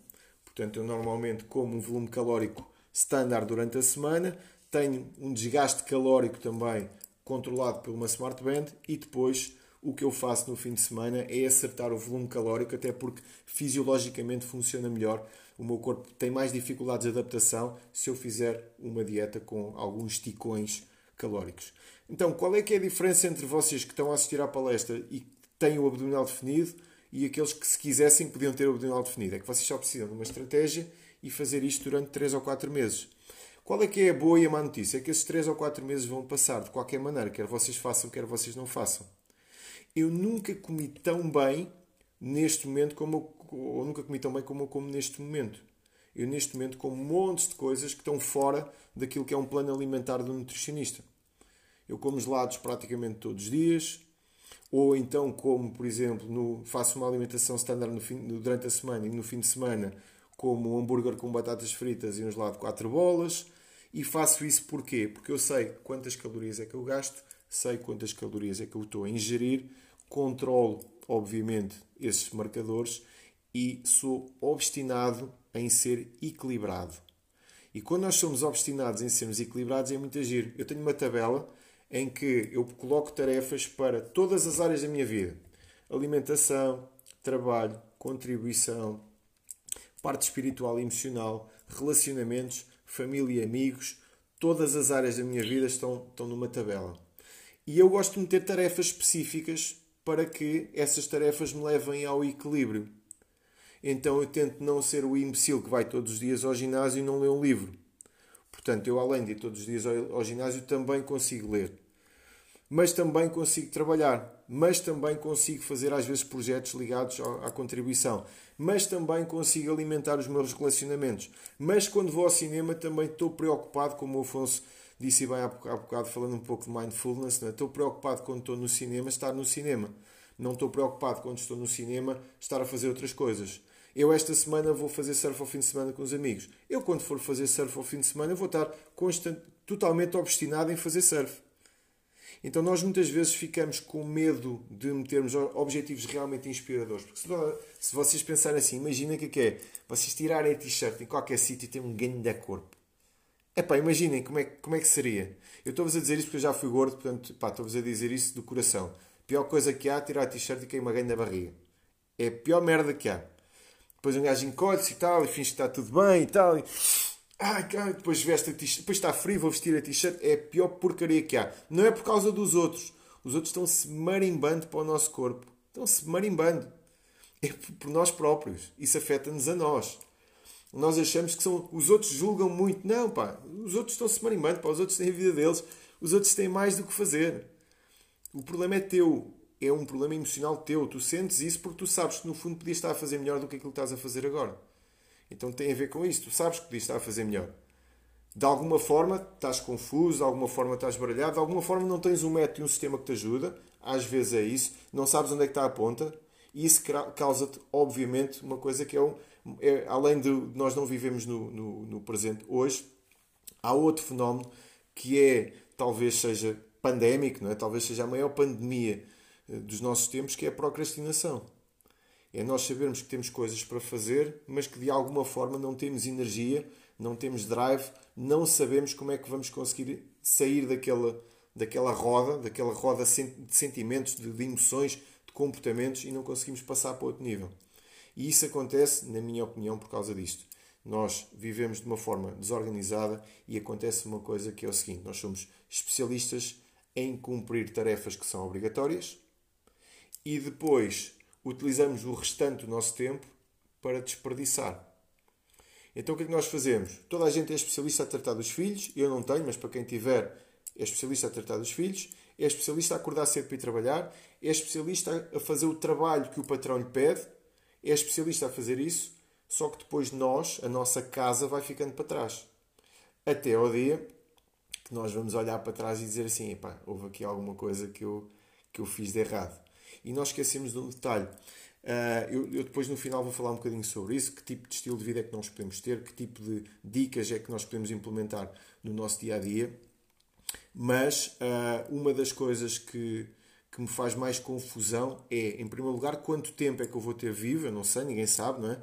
Portanto, eu normalmente como um volume calórico standard durante a semana, tenho um desgaste calórico também controlado por uma Smart Band e depois o que eu faço no fim de semana é acertar o volume calórico, até porque fisiologicamente funciona melhor. O meu corpo tem mais dificuldades de adaptação se eu fizer uma dieta com alguns ticões calóricos. Então, qual é que é a diferença entre vocês que estão a assistir à palestra e têm o abdominal definido e aqueles que, se quisessem, podiam ter o abdominal definido? É que vocês só precisam de uma estratégia e fazer isto durante 3 ou 4 meses. Qual é que é a boa e a má notícia? É que esses 3 ou 4 meses vão passar de qualquer maneira, quer vocês façam, quer vocês não façam eu nunca comi tão bem neste momento como eu, ou nunca comi tão bem como eu como neste momento. Eu neste momento como montes de coisas que estão fora daquilo que é um plano alimentar do nutricionista. Eu como gelados praticamente todos os dias, ou então como, por exemplo, no, faço uma alimentação standard no fim, durante a semana e no fim de semana como um hambúrguer com batatas fritas e um gelado de 4 bolas. E faço isso porquê? Porque eu sei quantas calorias é que eu gasto, sei quantas calorias é que eu estou a ingerir controlo, obviamente, esses marcadores e sou obstinado em ser equilibrado. E quando nós somos obstinados em sermos equilibrados é muito agir. Eu tenho uma tabela em que eu coloco tarefas para todas as áreas da minha vida: alimentação, trabalho, contribuição, parte espiritual e emocional, relacionamentos, família e amigos. Todas as áreas da minha vida estão, estão numa tabela. E eu gosto de meter tarefas específicas para que essas tarefas me levem ao equilíbrio. Então eu tento não ser o imbecil que vai todos os dias ao ginásio e não lê um livro. Portanto, eu além de ir todos os dias ao ginásio também consigo ler. Mas também consigo trabalhar. Mas também consigo fazer às vezes projetos ligados à contribuição. Mas também consigo alimentar os meus relacionamentos. Mas quando vou ao cinema também estou preocupado, como o Afonso disse bem há bocado, falando um pouco de mindfulness, né? estou preocupado quando estou no cinema, estar no cinema. Não estou preocupado quando estou no cinema, estar a fazer outras coisas. Eu esta semana vou fazer surf ao fim de semana com os amigos. Eu quando for fazer surf ao fim de semana vou estar totalmente obstinado em fazer surf. Então nós muitas vezes ficamos com medo de metermos objetivos realmente inspiradores. Porque se, se vocês pensarem assim, imagina que é vocês tirarem a t-shirt em qualquer sítio e ter um ganho da corpo. Epá, imaginem como é, como é que seria. Eu estou-vos a dizer isso porque eu já fui gordo, portanto, estou-vos a dizer isso do coração. Pior coisa que há, tirar a t-shirt e cair uma ganha na barriga. É a pior merda que há. Depois um gajo encolhe-se e tal, e finge que está tudo bem e tal. E... Ai, cara, depois veste a t-shirt, depois está frio, vou vestir a t-shirt. É a pior porcaria que há. Não é por causa dos outros. Os outros estão-se marimbando para o nosso corpo. Estão-se marimbando. É por nós próprios. Isso afeta-nos a nós. Nós achamos que são, os outros julgam muito. Não, pá, os outros estão-se marimbando, pá, os outros têm a vida deles, os outros têm mais do que fazer. O problema é teu, é um problema emocional teu. Tu sentes isso porque tu sabes que no fundo podias estar a fazer melhor do que aquilo que estás a fazer agora. Então tem a ver com isso. Tu sabes que podias estar a fazer melhor. De alguma forma estás confuso, de alguma forma estás baralhado, de alguma forma não tens um método e um sistema que te ajuda. Às vezes é isso. Não sabes onde é que está a ponta. E isso causa-te, obviamente, uma coisa que é um é, além de nós não vivemos no, no, no, presente hoje, há outro fenómeno que é, talvez seja pandémico, não é? talvez seja a maior pandemia dos nossos tempos, que é a procrastinação. É nós sabermos que temos coisas para fazer, mas que de alguma forma não temos energia, não temos drive, não sabemos como é que vamos conseguir sair daquela, daquela roda, daquela roda de sentimentos, de emoções, de comportamentos e não conseguimos passar para outro nível. E isso acontece, na minha opinião, por causa disto. Nós vivemos de uma forma desorganizada e acontece uma coisa que é o seguinte: nós somos especialistas em cumprir tarefas que são obrigatórias e depois utilizamos o restante do nosso tempo para desperdiçar. Então o que é que nós fazemos? Toda a gente é especialista a tratar dos filhos, eu não tenho, mas para quem tiver, é especialista a tratar dos filhos, é especialista a acordar cedo para ir trabalhar, é especialista a fazer o trabalho que o patrão lhe pede, é especialista a fazer isso, só que depois nós, a nossa casa, vai ficando para trás. Até ao dia que nós vamos olhar para trás e dizer assim: epá, houve aqui alguma coisa que eu, que eu fiz de errado. E nós esquecemos de um detalhe. Uh, eu, eu, depois no final vou falar um bocadinho sobre isso, que tipo de estilo de vida é que nós podemos ter, que tipo de dicas é que nós podemos implementar no nosso dia a dia. Mas uh, uma das coisas que, que me faz mais confusão é, em primeiro lugar, quanto tempo é que eu vou ter vivo, eu não sei, ninguém sabe, não é?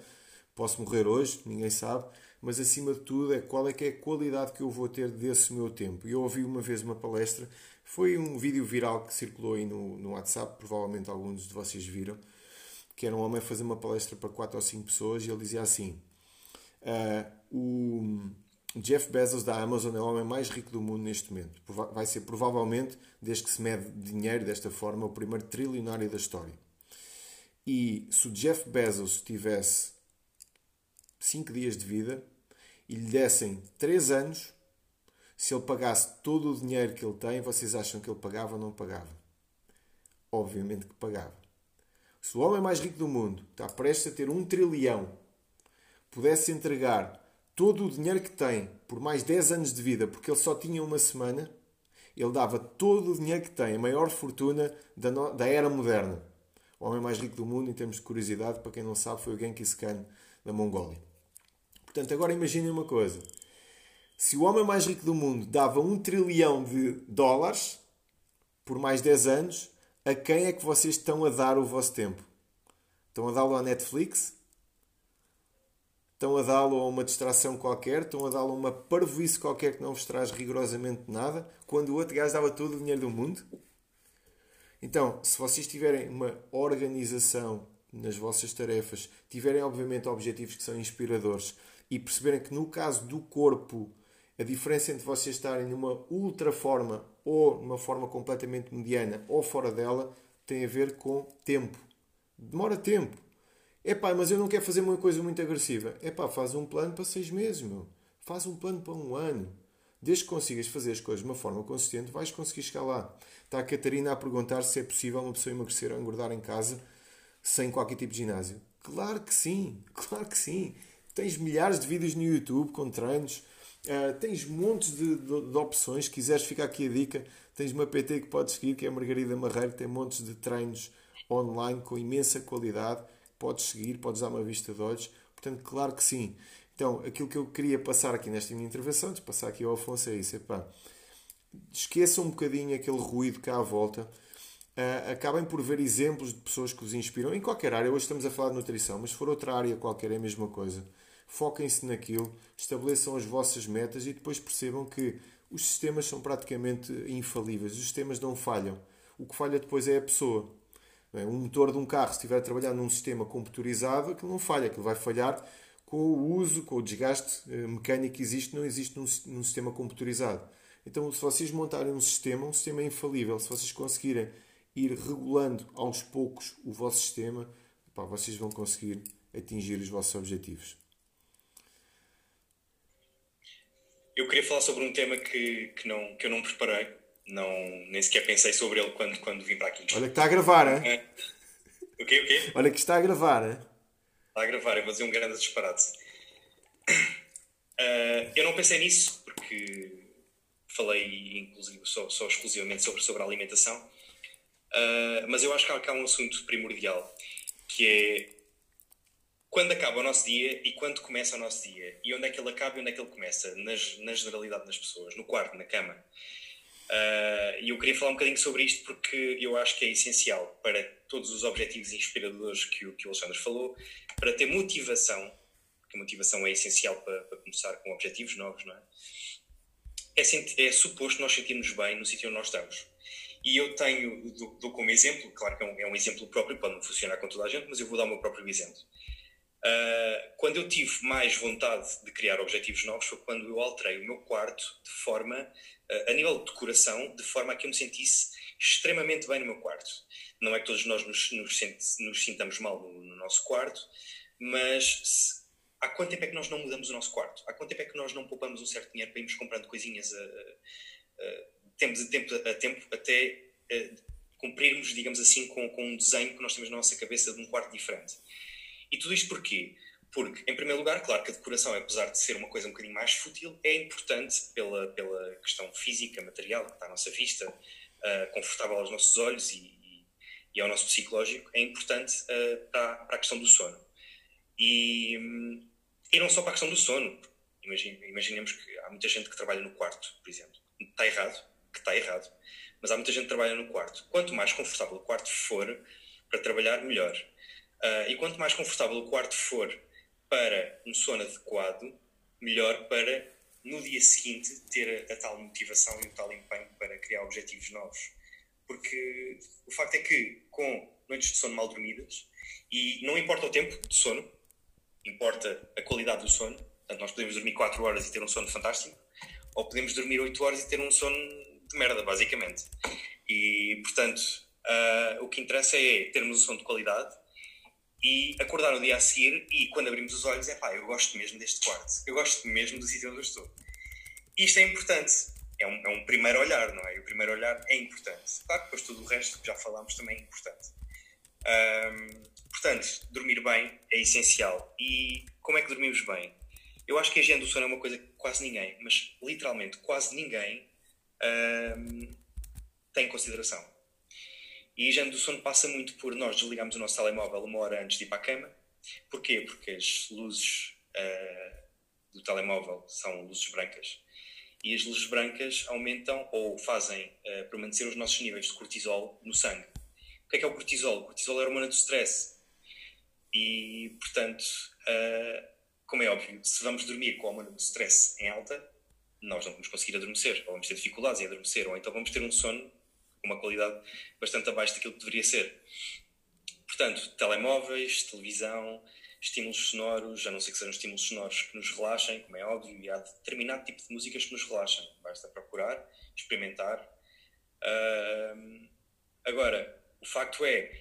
Posso morrer hoje, ninguém sabe, mas acima de tudo é qual é que é a qualidade que eu vou ter desse meu tempo. Eu ouvi uma vez uma palestra, foi um vídeo viral que circulou aí no, no WhatsApp, provavelmente alguns de vocês viram, que era um homem a fazer uma palestra para 4 ou 5 pessoas e ele dizia assim: uh, o Jeff Bezos da Amazon é o homem mais rico do mundo neste momento. Vai ser provavelmente, desde que se mede dinheiro desta forma, o primeiro trilionário da história. E se o Jeff Bezos tivesse 5 dias de vida e lhe dessem 3 anos, se ele pagasse todo o dinheiro que ele tem, vocês acham que ele pagava ou não pagava? Obviamente que pagava. Se o homem mais rico do mundo está prestes a ter um trilhão, pudesse entregar todo o dinheiro que tem por mais 10 anos de vida, porque ele só tinha uma semana, ele dava todo o dinheiro que tem, a maior fortuna da, no... da era moderna. O homem mais rico do mundo, em termos de curiosidade, para quem não sabe, foi o Genghis Khan da Mongólia. Portanto, agora imaginem uma coisa. Se o homem mais rico do mundo dava um trilhão de dólares por mais 10 anos, a quem é que vocês estão a dar o vosso tempo? Estão a dá-lo à Netflix? Estão a dá-lo a uma distração qualquer? Estão a dá-lo a uma parvoíce qualquer que não vos traz rigorosamente nada? Quando o outro gajo dava todo o dinheiro do mundo? Então, se vocês tiverem uma organização nas vossas tarefas, tiverem obviamente objetivos que são inspiradores e perceberem que no caso do corpo a diferença entre vocês estarem numa ultra forma ou numa forma completamente mediana ou fora dela tem a ver com tempo. Demora tempo. Epá, mas eu não quero fazer uma coisa muito agressiva. Epá, faz um plano para seis meses, meu. Faz um plano para um ano. Desde que consigas fazer as coisas de uma forma consistente, vais conseguir chegar lá. Está a Catarina a perguntar se é possível uma pessoa emagrecer ou engordar em casa sem qualquer tipo de ginásio. Claro que sim, claro que sim. Tens milhares de vídeos no YouTube com treinos, Uh, tens montes de, de, de, opções. Se quiseres ficar aqui a dica, tens uma PT que podes seguir, que é a Margarida Marreiro, tem montes de treinos online com imensa qualidade. Podes seguir, podes dar uma vista de olhos. Portanto, claro que sim. Então, aquilo que eu queria passar aqui nesta minha intervenção, de passar aqui ao Afonso, é isso. Epá, esqueçam um bocadinho aquele ruído cá à volta. Uh, acabem por ver exemplos de pessoas que os inspiram em qualquer área. Hoje estamos a falar de nutrição, mas se for outra área qualquer é a mesma coisa foquem-se naquilo, estabeleçam as vossas metas e depois percebam que os sistemas são praticamente infalíveis, os sistemas não falham. O que falha depois é a pessoa. Um motor de um carro, se estiver a trabalhar num sistema computurizado, aquilo não falha, aquilo vai falhar com o uso, com o desgaste eh, mecânico que existe, não existe num, num sistema computurizado. Então, se vocês montarem um sistema, um sistema é infalível. Se vocês conseguirem ir regulando aos poucos o vosso sistema, pá, vocês vão conseguir atingir os vossos objetivos. Eu queria falar sobre um tema que, que, não, que eu não preparei, não, nem sequer pensei sobre ele quando, quando vim para aqui. Olha que está a gravar, hein? É. O quê? O quê? Olha que está a gravar, hein? Está a gravar, eu vou dizer um grande disparate. Uh, eu não pensei nisso porque falei inclusive só, só exclusivamente sobre, sobre a alimentação, uh, mas eu acho que há, que há um assunto primordial que é quando acaba o nosso dia e quando começa o nosso dia. E onde é que ele acaba e onde é que ele começa? Nas, na generalidade das pessoas, no quarto, na cama. Uh, e eu queria falar um bocadinho sobre isto porque eu acho que é essencial para todos os objetivos inspiradores que o, que o Alexandre falou, para ter motivação, porque motivação é essencial para, para começar com objetivos novos, não é? É, é suposto nós sentirmos bem no sítio onde nós estamos. E eu tenho, dou, dou como exemplo, claro que é um, é um exemplo próprio, pode não funcionar com toda a gente, mas eu vou dar o meu próprio exemplo. Uh, quando eu tive mais vontade de criar objetivos novos foi quando eu alterei o meu quarto de forma, uh, a nível de decoração, de forma a que eu me sentisse extremamente bem no meu quarto. Não é que todos nós nos, nos, nos sintamos mal no, no, nosso quarto, mas se, há quanto tempo é que nós não mudamos o nosso quarto? Há quanto tempo é que nós não poupamos um certo dinheiro para irmos comprando coisinhas a, a, a, temos a tempo, a tempo até cumprirmos, digamos assim, com, com um desenho que nós temos na nossa cabeça de um quarto diferente? E tudo isto porquê? Porque, em primeiro lugar, claro que a decoração, apesar de ser uma coisa um bocadinho mais fútil, é importante pela, pela questão física, material, que está à nossa vista, uh, confortável aos nossos olhos e, e, ao nosso psicológico, é importante uh, para, para, a questão do sono. E, e não só para a questão do sono. imaginemos que há muita gente que trabalha no quarto, por exemplo. Está errado, que está errado, mas há muita gente que trabalha no quarto. Quanto mais confortável o quarto for para trabalhar, melhor. Uh, e quanto mais confortável o quarto for para um sono adequado, melhor para no dia seguinte ter a, a, tal motivação e o tal empenho para criar objetivos novos. Porque o facto é que com noites de sono mal dormidas, e não importa o tempo de sono, importa a qualidade do sono, portanto nós podemos dormir 4 horas e ter um sono fantástico, ou podemos dormir 8 horas e ter um sono de merda, basicamente. E portanto, uh, o que interessa é termos um sono de qualidade e acordar no dia a seguir e quando abrimos os olhos é pá, eu gosto mesmo deste quarto, eu gosto mesmo do sítio onde eu estou. Isto é importante, é um, é um primeiro olhar, não é? E o primeiro olhar é importante. Claro depois tudo o resto que já falámos também é importante. Portanto, dormir bem é essencial. E como é que dormimos bem? Eu acho que a higiene do sono é uma coisa que quase ninguém, mas literalmente quase ninguém tem em consideração. E a higiene do sono passa muito por nós desligarmos o nosso telemóvel uma hora antes de ir para a cama. Porquê? Porque as luzes uh, do telemóvel são luzes brancas. E as luzes brancas aumentam ou fazem uh, permanecer os nossos níveis de cortisol no sangue. O que é que é o cortisol? O cortisol é a hormona do stress. E, portanto, uh, como é óbvio, se vamos dormir com a hormona do stress em alta, nós não vamos conseguir adormecer, ou vamos ter dificuldades em adormecer, ou então vamos ter um sono uma qualidade bastante abaixo daquilo que deveria ser. Portanto, telemóveis, televisão, estímulos sonoros, a não ser que sejam estímulos sonoros que nos relaxem, como é óbvio, e há determinado tipo de músicas que nos relaxem. Basta procurar, experimentar. Uh, agora, o facto é,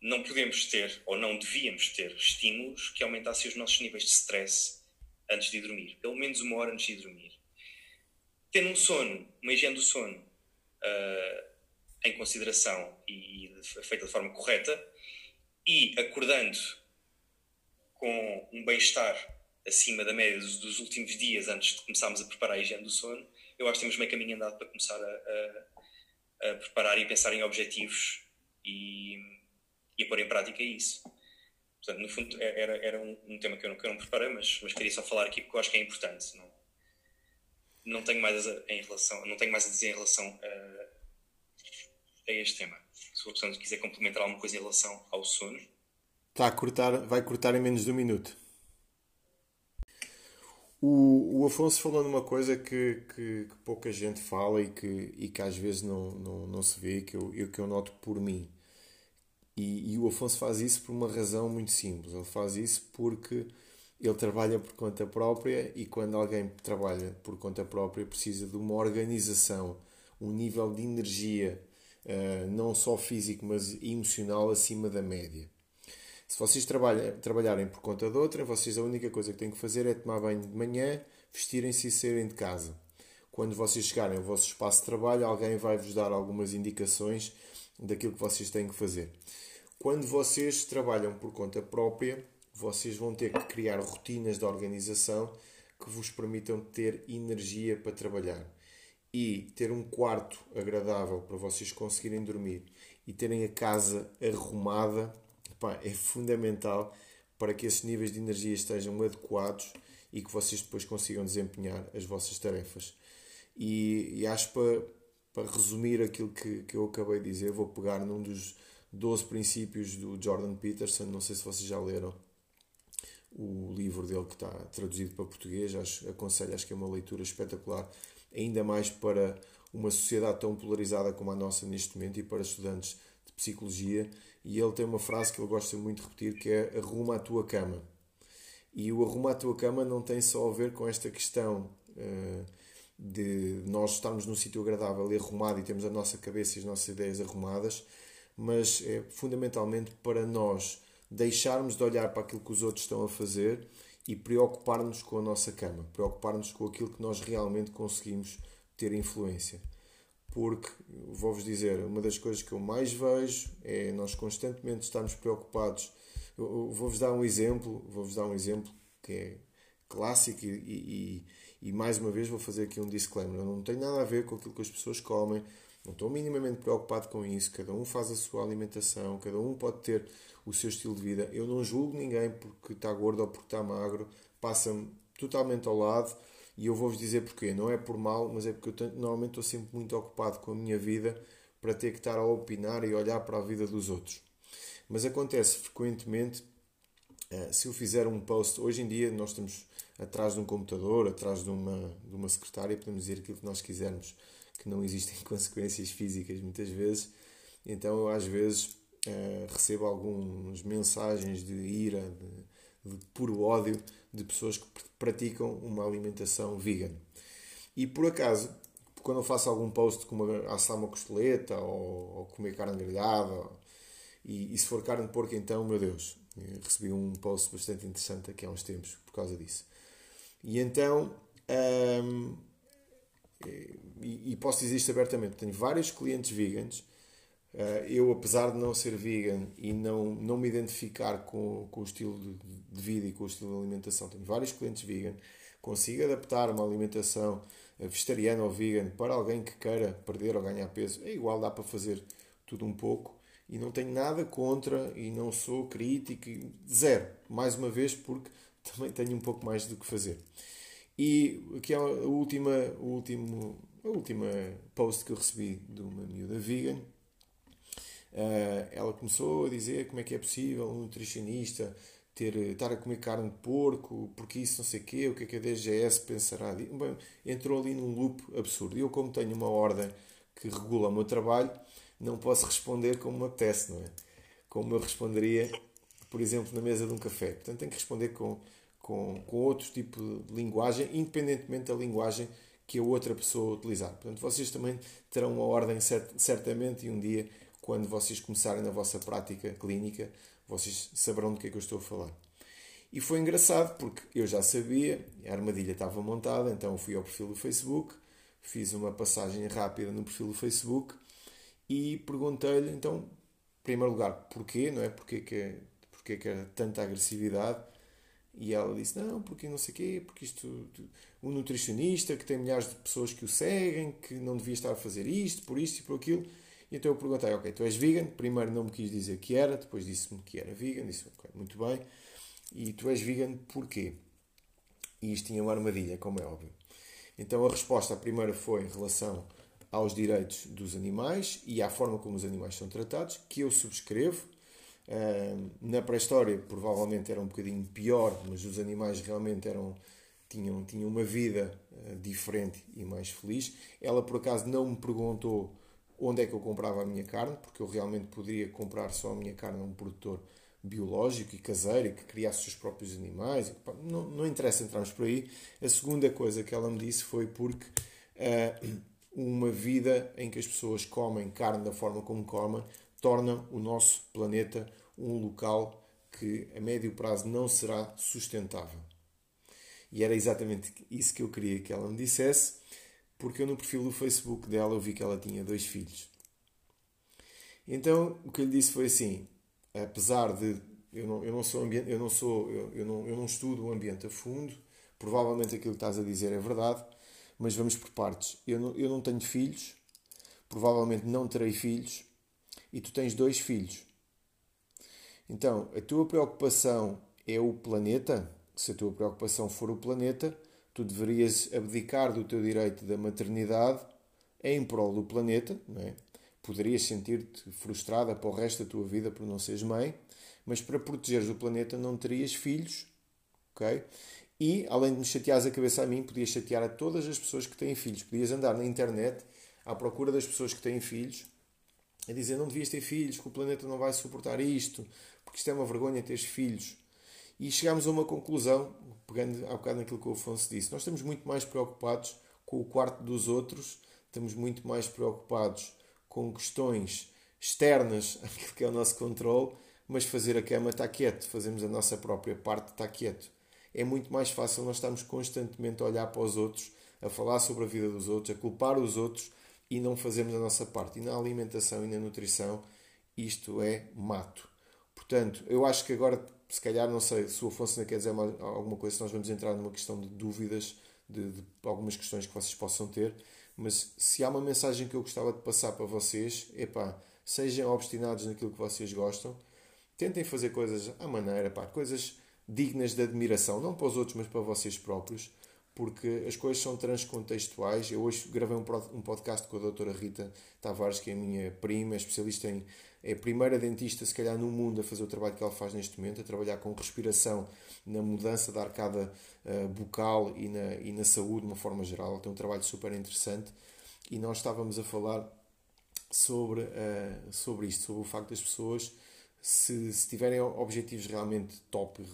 não podemos ter, ou não devíamos ter, estímulos que aumentassem os nossos níveis de stress antes de dormir. Pelo menos uma hora antes de dormir. Tendo um sono, uma higiene do sono, uh, em consideração e, e feita de forma correta e acordando com um bem-estar acima da média dos, dos, últimos dias antes de começarmos a preparar a higiene do sono, eu acho que temos meio caminho andado para começar a, a, a preparar e pensar em objetivos e, e a pôr em prática isso. Portanto, no fundo, é, era, era um, um tema que eu, não, que eu não preparei, mas, mas queria só falar aqui porque eu acho que é importante. Não, não tenho mais a, em relação, não tenho mais a dizer em relação a a este tema. Se o pessoa quiser complementar alguma coisa em relação ao sono. Está a cortar, vai cortar em menos de um minuto. O, o Afonso falou numa coisa que, que, que, pouca gente fala e que, e que às vezes não, não, não se vê, que eu, eu, que eu noto por mim. E, e o Afonso faz isso por uma razão muito simples. Ele faz isso porque ele trabalha por conta própria e quando alguém trabalha por conta própria precisa de uma organização, um nível de energia não só físico, mas emocional acima da média. Se vocês trabalharem por conta de outra, vocês a única coisa que têm que fazer é tomar banho de manhã, vestirem-se e saírem de casa. Quando vocês chegarem ao vosso espaço de trabalho, alguém vai vos dar algumas indicações daquilo que vocês têm que fazer. Quando vocês trabalham por conta própria, vocês vão ter que criar rotinas de organização que vos permitam ter energia para trabalhar e ter um quarto agradável para vocês conseguirem dormir e terem a casa arrumada pá, é fundamental para que esses níveis de energia estejam adequados e que vocês depois consigam desempenhar as vossas tarefas. E, e acho para, para resumir aquilo que, que eu acabei de dizer, vou pegar num dos 12 princípios do Jordan Peterson, não sei se vocês já leram o livro dele que está traduzido para português, acho, aconselho, acho que é uma leitura espetacular ainda mais para uma sociedade tão polarizada como a nossa neste momento e para estudantes de psicologia. E ele tem uma frase que ele gosta muito de repetir que é arruma a tua cama. E o arruma a tua cama não tem só a ver com esta questão uh, de nós estarmos num sítio agradável e arrumado e temos a nossa cabeça e as nossas ideias arrumadas, mas é fundamentalmente para nós deixarmos de olhar para aquilo que os outros estão a fazer e preocupar-nos com a nossa cama, preocupar-nos com aquilo que nós realmente conseguimos ter influência. Porque, vou-vos dizer, uma das coisas que eu mais vejo é nós constantemente estarmos preocupados Vou-vos dar um exemplo, vou-vos dar um exemplo que é clássico e, e, e, mais uma vez vou fazer aqui um disclaimer. Eu não tenho nada a ver com aquilo que as pessoas comem, não estou minimamente preocupado com isso. Cada um faz a sua alimentação, cada um pode ter o seu estilo de vida. Eu não julgo ninguém porque está gordo ou porque está magro, passa-me totalmente ao lado e eu vou-vos dizer porquê. Não é por mal, mas é porque eu tenho, normalmente estou sempre muito ocupado com a minha vida para ter que estar a opinar e olhar para a vida dos outros. Mas acontece frequentemente, eh, se eu fizer um post, hoje em dia nós estamos atrás de um computador, atrás de uma, de uma secretária, podemos dizer aquilo que nós quisermos, que não existem consequências físicas muitas vezes. Então eu às vezes eh, recebo algumas mensagens de ira, de, de puro ódio de pessoas que praticam uma alimentação vegan. E por acaso, quando eu faço algum post como assar uma costeleta ou, ou comer carne grelhada, ou, e, e, se for carne de porco, então, meu Deus, recebi um post bastante interessante aqui há uns tempos por causa disso. E então, hum, e, e, posso dizer isto abertamente, tenho vários clientes veganos. Uh, eu, apesar de não ser vegan e não, não me identificar com, com o estilo de, de vida e com o estilo de alimentação, tenho vários clientes vegan, consigo adaptar uma alimentação vegetariana ou vegan para alguém que queira perder ou ganhar peso. É igual, dá para fazer tudo um pouco e não tenho nada contra e não sou crítico, zero. Mais uma vez, porque também tenho um pouco mais do que fazer. E aqui é a última, a último, a última post que eu recebi de uma miúda vegan. Uh, ela começou a dizer como é que é possível um nutricionista ter, estar a comer carne de porco, porque isso não sei o quê, o que é que a DGS pensará. Bem, entrou ali num loop absurdo. Eu, como tenho uma ordem que regula o meu trabalho, não posso responder como me apetece, não é? Como eu responderia, por exemplo, na mesa de um café. Portanto, tenho que responder com, com, com outro tipo de linguagem, independentemente da linguagem que a outra pessoa utilizar. Portanto, vocês também terão uma ordem certamente e um dia, quando vocês começarem na vossa prática clínica, vocês saberão do que é que eu estou a falar. E foi engraçado porque eu já sabia, a armadilha estava montada, então fui ao perfil do Facebook, fiz uma passagem rápida no perfil do Facebook e perguntei-lhe, então, em primeiro lugar, porquê, não é? Porquê que, porquê que era tanta agressividade? E ela disse, não, porque não sei o quê, porque isto, um nutricionista que tem milhares de pessoas que o seguem, que não devia estar a fazer isto, por isto e por aquilo. Então eu perguntei, ok, tu és vegan? Primeiro não me quis dizer que era, depois disse-me que era vegan, disse ok, muito bem. E tu és vegan porquê? E isto tinha uma armadilha, como é óbvio. Então a resposta, a primeira foi em relação aos direitos dos animais e à forma como os animais são tratados, que eu subscrevo. Na pré-história provavelmente era um bocadinho pior, mas os animais realmente eram, tinham, tinham uma vida ah, diferente e mais feliz. Ela por acaso não me perguntou onde é que eu comprava a minha carne, porque eu realmente poderia comprar só a minha carne a um produtor biológico e caseiro e que criasse os seus próprios animais. Não, não interessa entrarmos por aí. A segunda coisa que ela me disse foi porque uh, uma vida em que as pessoas comem carne da forma como comem torna o nosso planeta um local que a médio prazo não será sustentável. E era exatamente isso que eu queria que ela me dissesse, porque eu no perfil do Facebook dela eu vi que ela tinha dois filhos. Então o que eu lhe disse foi assim: apesar de eu não, eu não sou ambiente, eu não sou eu, eu, não, eu não estudo o ambiente a fundo, provavelmente aquilo que estás a dizer é verdade, mas vamos por partes. Eu não, eu não tenho filhos, provavelmente não terei filhos, e tu tens dois filhos. Então, a tua preocupação é o planeta? Se a tua preocupação for o planeta, tu deverias abdicar do teu direito da maternidade em prol do planeta, não é? Poderias sentir-te frustrada para o resto da tua vida por não seres mãe, mas para protegeres o planeta não terias filhos, ok? E, além de me chateares a cabeça a mim, podias chatear a todas as pessoas que têm filhos. Podias andar na internet à procura das pessoas que têm filhos a dizer não devias ter filhos, que o planeta não vai suportar isto, porque isto é uma vergonha teres filhos. E chegámos a uma conclusão, pegando há bocado naquilo que o Afonso disse. Nós estamos muito mais preocupados com o quarto dos outros, estamos muito mais preocupados com questões externas àquilo que é o nosso controle, mas fazer a cama está quieto, fazemos a nossa própria parte está quieto é muito mais fácil nós estarmos constantemente a olhar para os outros, a falar sobre a vida dos outros, a culpar os outros e não fazermos a nossa parte. E na alimentação e na nutrição, isto é mato. Portanto, eu acho que agora, se calhar, não sei se o Afonso ainda quer dizer mais, alguma coisa, nós vamos entrar numa questão de dúvidas, de, de, algumas questões que vocês possam ter, mas se há uma mensagem que eu gostava de passar para vocês, é pá, sejam obstinados naquilo que vocês gostam, tentem fazer coisas à maneira, pá, coisas dignas de admiração, não para os outros, mas para vocês próprios, porque as coisas são transcontextuais. Eu hoje gravei um podcast com a doutora Rita Tavares, que é minha prima, é especialista em. É a primeira dentista, se calhar, no mundo a fazer o trabalho que ela faz neste momento, a trabalhar com respiração na mudança da arcada uh, bucal e na, e na saúde, de uma forma geral. Ela tem um trabalho super interessante. E nós estávamos a falar sobre, uh, sobre isto, sobre o facto das pessoas, se, se tiverem objetivos realmente top,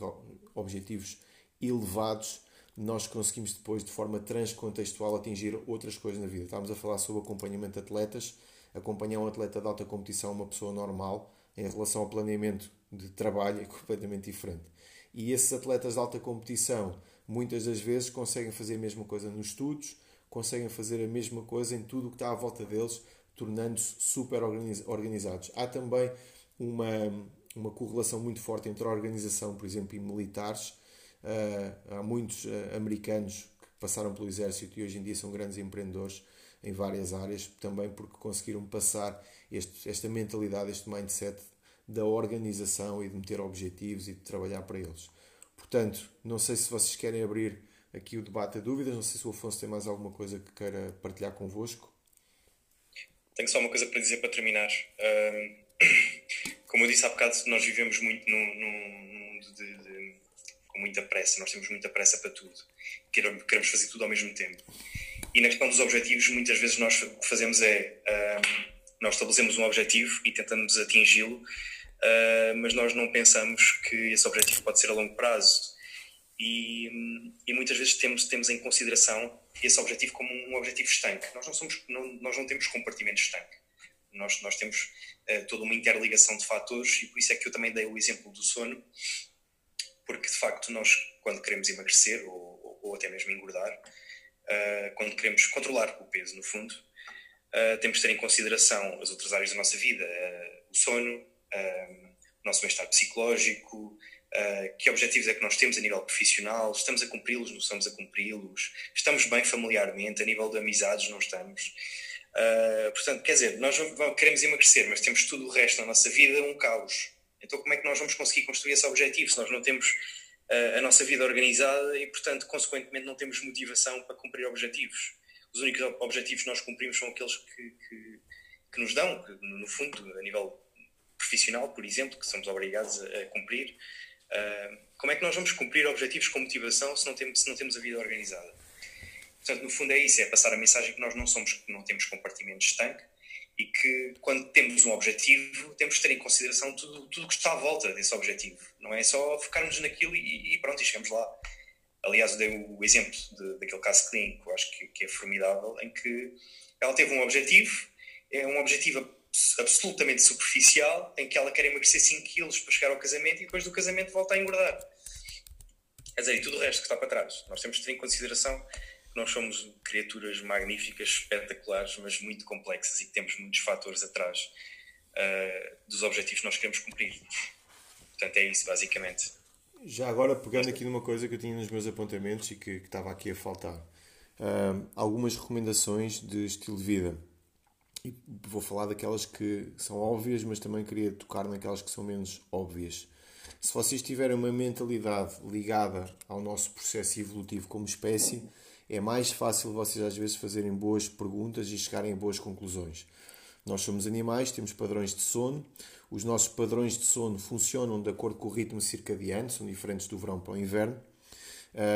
objetivos elevados, nós conseguimos depois, de forma transcontextual, atingir outras coisas na vida. Estávamos a falar sobre acompanhamento de atletas. Acompanhar um atleta de alta competição, uma pessoa normal, em relação ao planeamento de trabalho, é completamente diferente. E esses atletas de alta competição, muitas das vezes, conseguem fazer a mesma coisa nos estudos, conseguem fazer a mesma coisa em tudo o que está à volta deles, tornando-se super organizados. Há também uma, uma correlação muito forte entre a organização, por exemplo, e militares. Uh, há muitos uh, americanos que passaram pelo exército e hoje em dia são grandes empreendedores em várias áreas, também porque conseguiram passar este, esta mentalidade, este mindset da organização e de meter objetivos e de trabalhar para eles. Portanto, não sei se vocês querem abrir aqui o debate a dúvidas, não sei se o Afonso tem mais alguma coisa que queira partilhar convosco. Tenho só uma coisa para dizer para terminar. Um, como eu disse há bocado, nós vivemos muito num, mundo de, de, com muita pressa, nós temos muita pressa para tudo. Queremos fazer tudo ao mesmo tempo. E na questão dos objetivos, muitas vezes nós o que fazemos é um, nós estabelecemos um objetivo e tentamos atingi-lo, uh, mas nós não pensamos que esse objetivo pode ser a longo prazo. E, e, muitas vezes temos, temos em consideração esse objetivo como um objetivo estanque. Nós não, somos, não, nós não temos compartimento estanque. Nós, nós temos uh, toda uma interligação de fatores e por isso é que eu também dei o exemplo do sono, porque de facto nós, quando queremos emagrecer ou, ou, ou até mesmo engordar, uh, quando queremos controlar o peso, no fundo, uh, temos de ter em consideração as outras áreas da nossa vida, o sono, o nosso bem-estar psicológico, Uh, que objetivos é que nós temos a nível profissional, estamos a cumpri-los, não estamos a cumpri-los, estamos bem familiarmente, a nível de amizades não estamos. Uh, portanto, quer dizer, nós queremos emagrecer, mas temos tudo o resto na nossa vida um caos. Então, como é que nós vamos conseguir construir esse objetivo se nós não temos uh, a nossa vida organizada e, portanto, consequentemente, não temos motivação para cumprir objetivos? Os únicos objetivos que nós cumprimos são aqueles que, que, que nos dão, que, no fundo, a nível profissional, por exemplo, que somos obrigados a, a cumprir. Uh, como é que nós vamos cumprir objetivos com motivação se não temos, se não temos a vida organizada? Portanto, no fundo é isso, é passar a mensagem que nós não somos, que não temos compartimentos de tanque e que quando temos um objetivo temos de ter em consideração tudo, tudo que está à volta desse objetivo. Não é só focarmos naquilo e, e pronto, e chegamos lá. Aliás, eu dei o exemplo de, daquele caso clínico, acho que, que é formidável, em que ela teve um objetivo, é um objetivo absolutamente superficial, em que ela quer emagrecer 5 quilos para chegar ao casamento e depois do casamento volta a engordar. Quer dizer, e tudo o resto que está para trás. Nós temos de ter em consideração que nós somos criaturas magníficas, espetaculares, mas muito complexas e temos muitos fatores atrás uh, dos objetivos que nós queremos cumprir. Portanto, é isso, basicamente. Já agora, pegando aqui numa coisa que eu tinha nos meus apontamentos e que, que estava aqui a faltar, uh, algumas recomendações de estilo de vida e vou falar daquelas que são óbvias, mas também queria tocar naquelas que são menos óbvias. Se vocês tiverem uma mentalidade ligada ao nosso processo evolutivo como espécie, é mais fácil vocês às vezes fazerem boas perguntas e chegarem a boas conclusões. Nós somos animais, temos padrões de sono. Os nossos padrões de sono funcionam de acordo com o ritmo circadiano, são diferentes do verão para o inverno.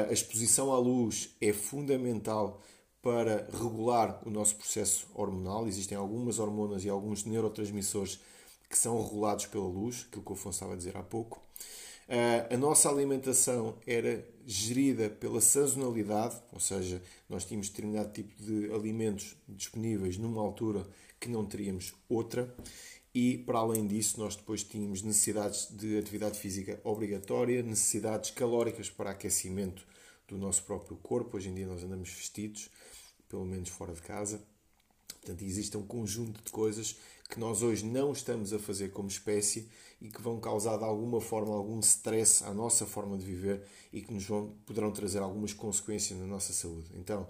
A exposição à luz é fundamental para regular o nosso processo hormonal. Existem algumas hormonas e alguns neurotransmissores que são regulados pela luz, aquilo que o Afonso estava a dizer há pouco. Uh, a nossa alimentação era gerida pela sazonalidade, ou seja, nós tínhamos determinado tipo de alimentos disponíveis numa altura que não teríamos outra, e para além disso, nós depois tínhamos necessidades de atividade física obrigatória, necessidades calóricas para aquecimento do nosso próprio corpo. Hoje em dia, nós andamos vestidos pelo menos fora de casa. Portanto, existe um conjunto de coisas que nós hoje não estamos a fazer como espécie e que vão causar de alguma forma algum stress à nossa forma de viver e que nos vão, poderão trazer algumas consequências na nossa saúde. Então,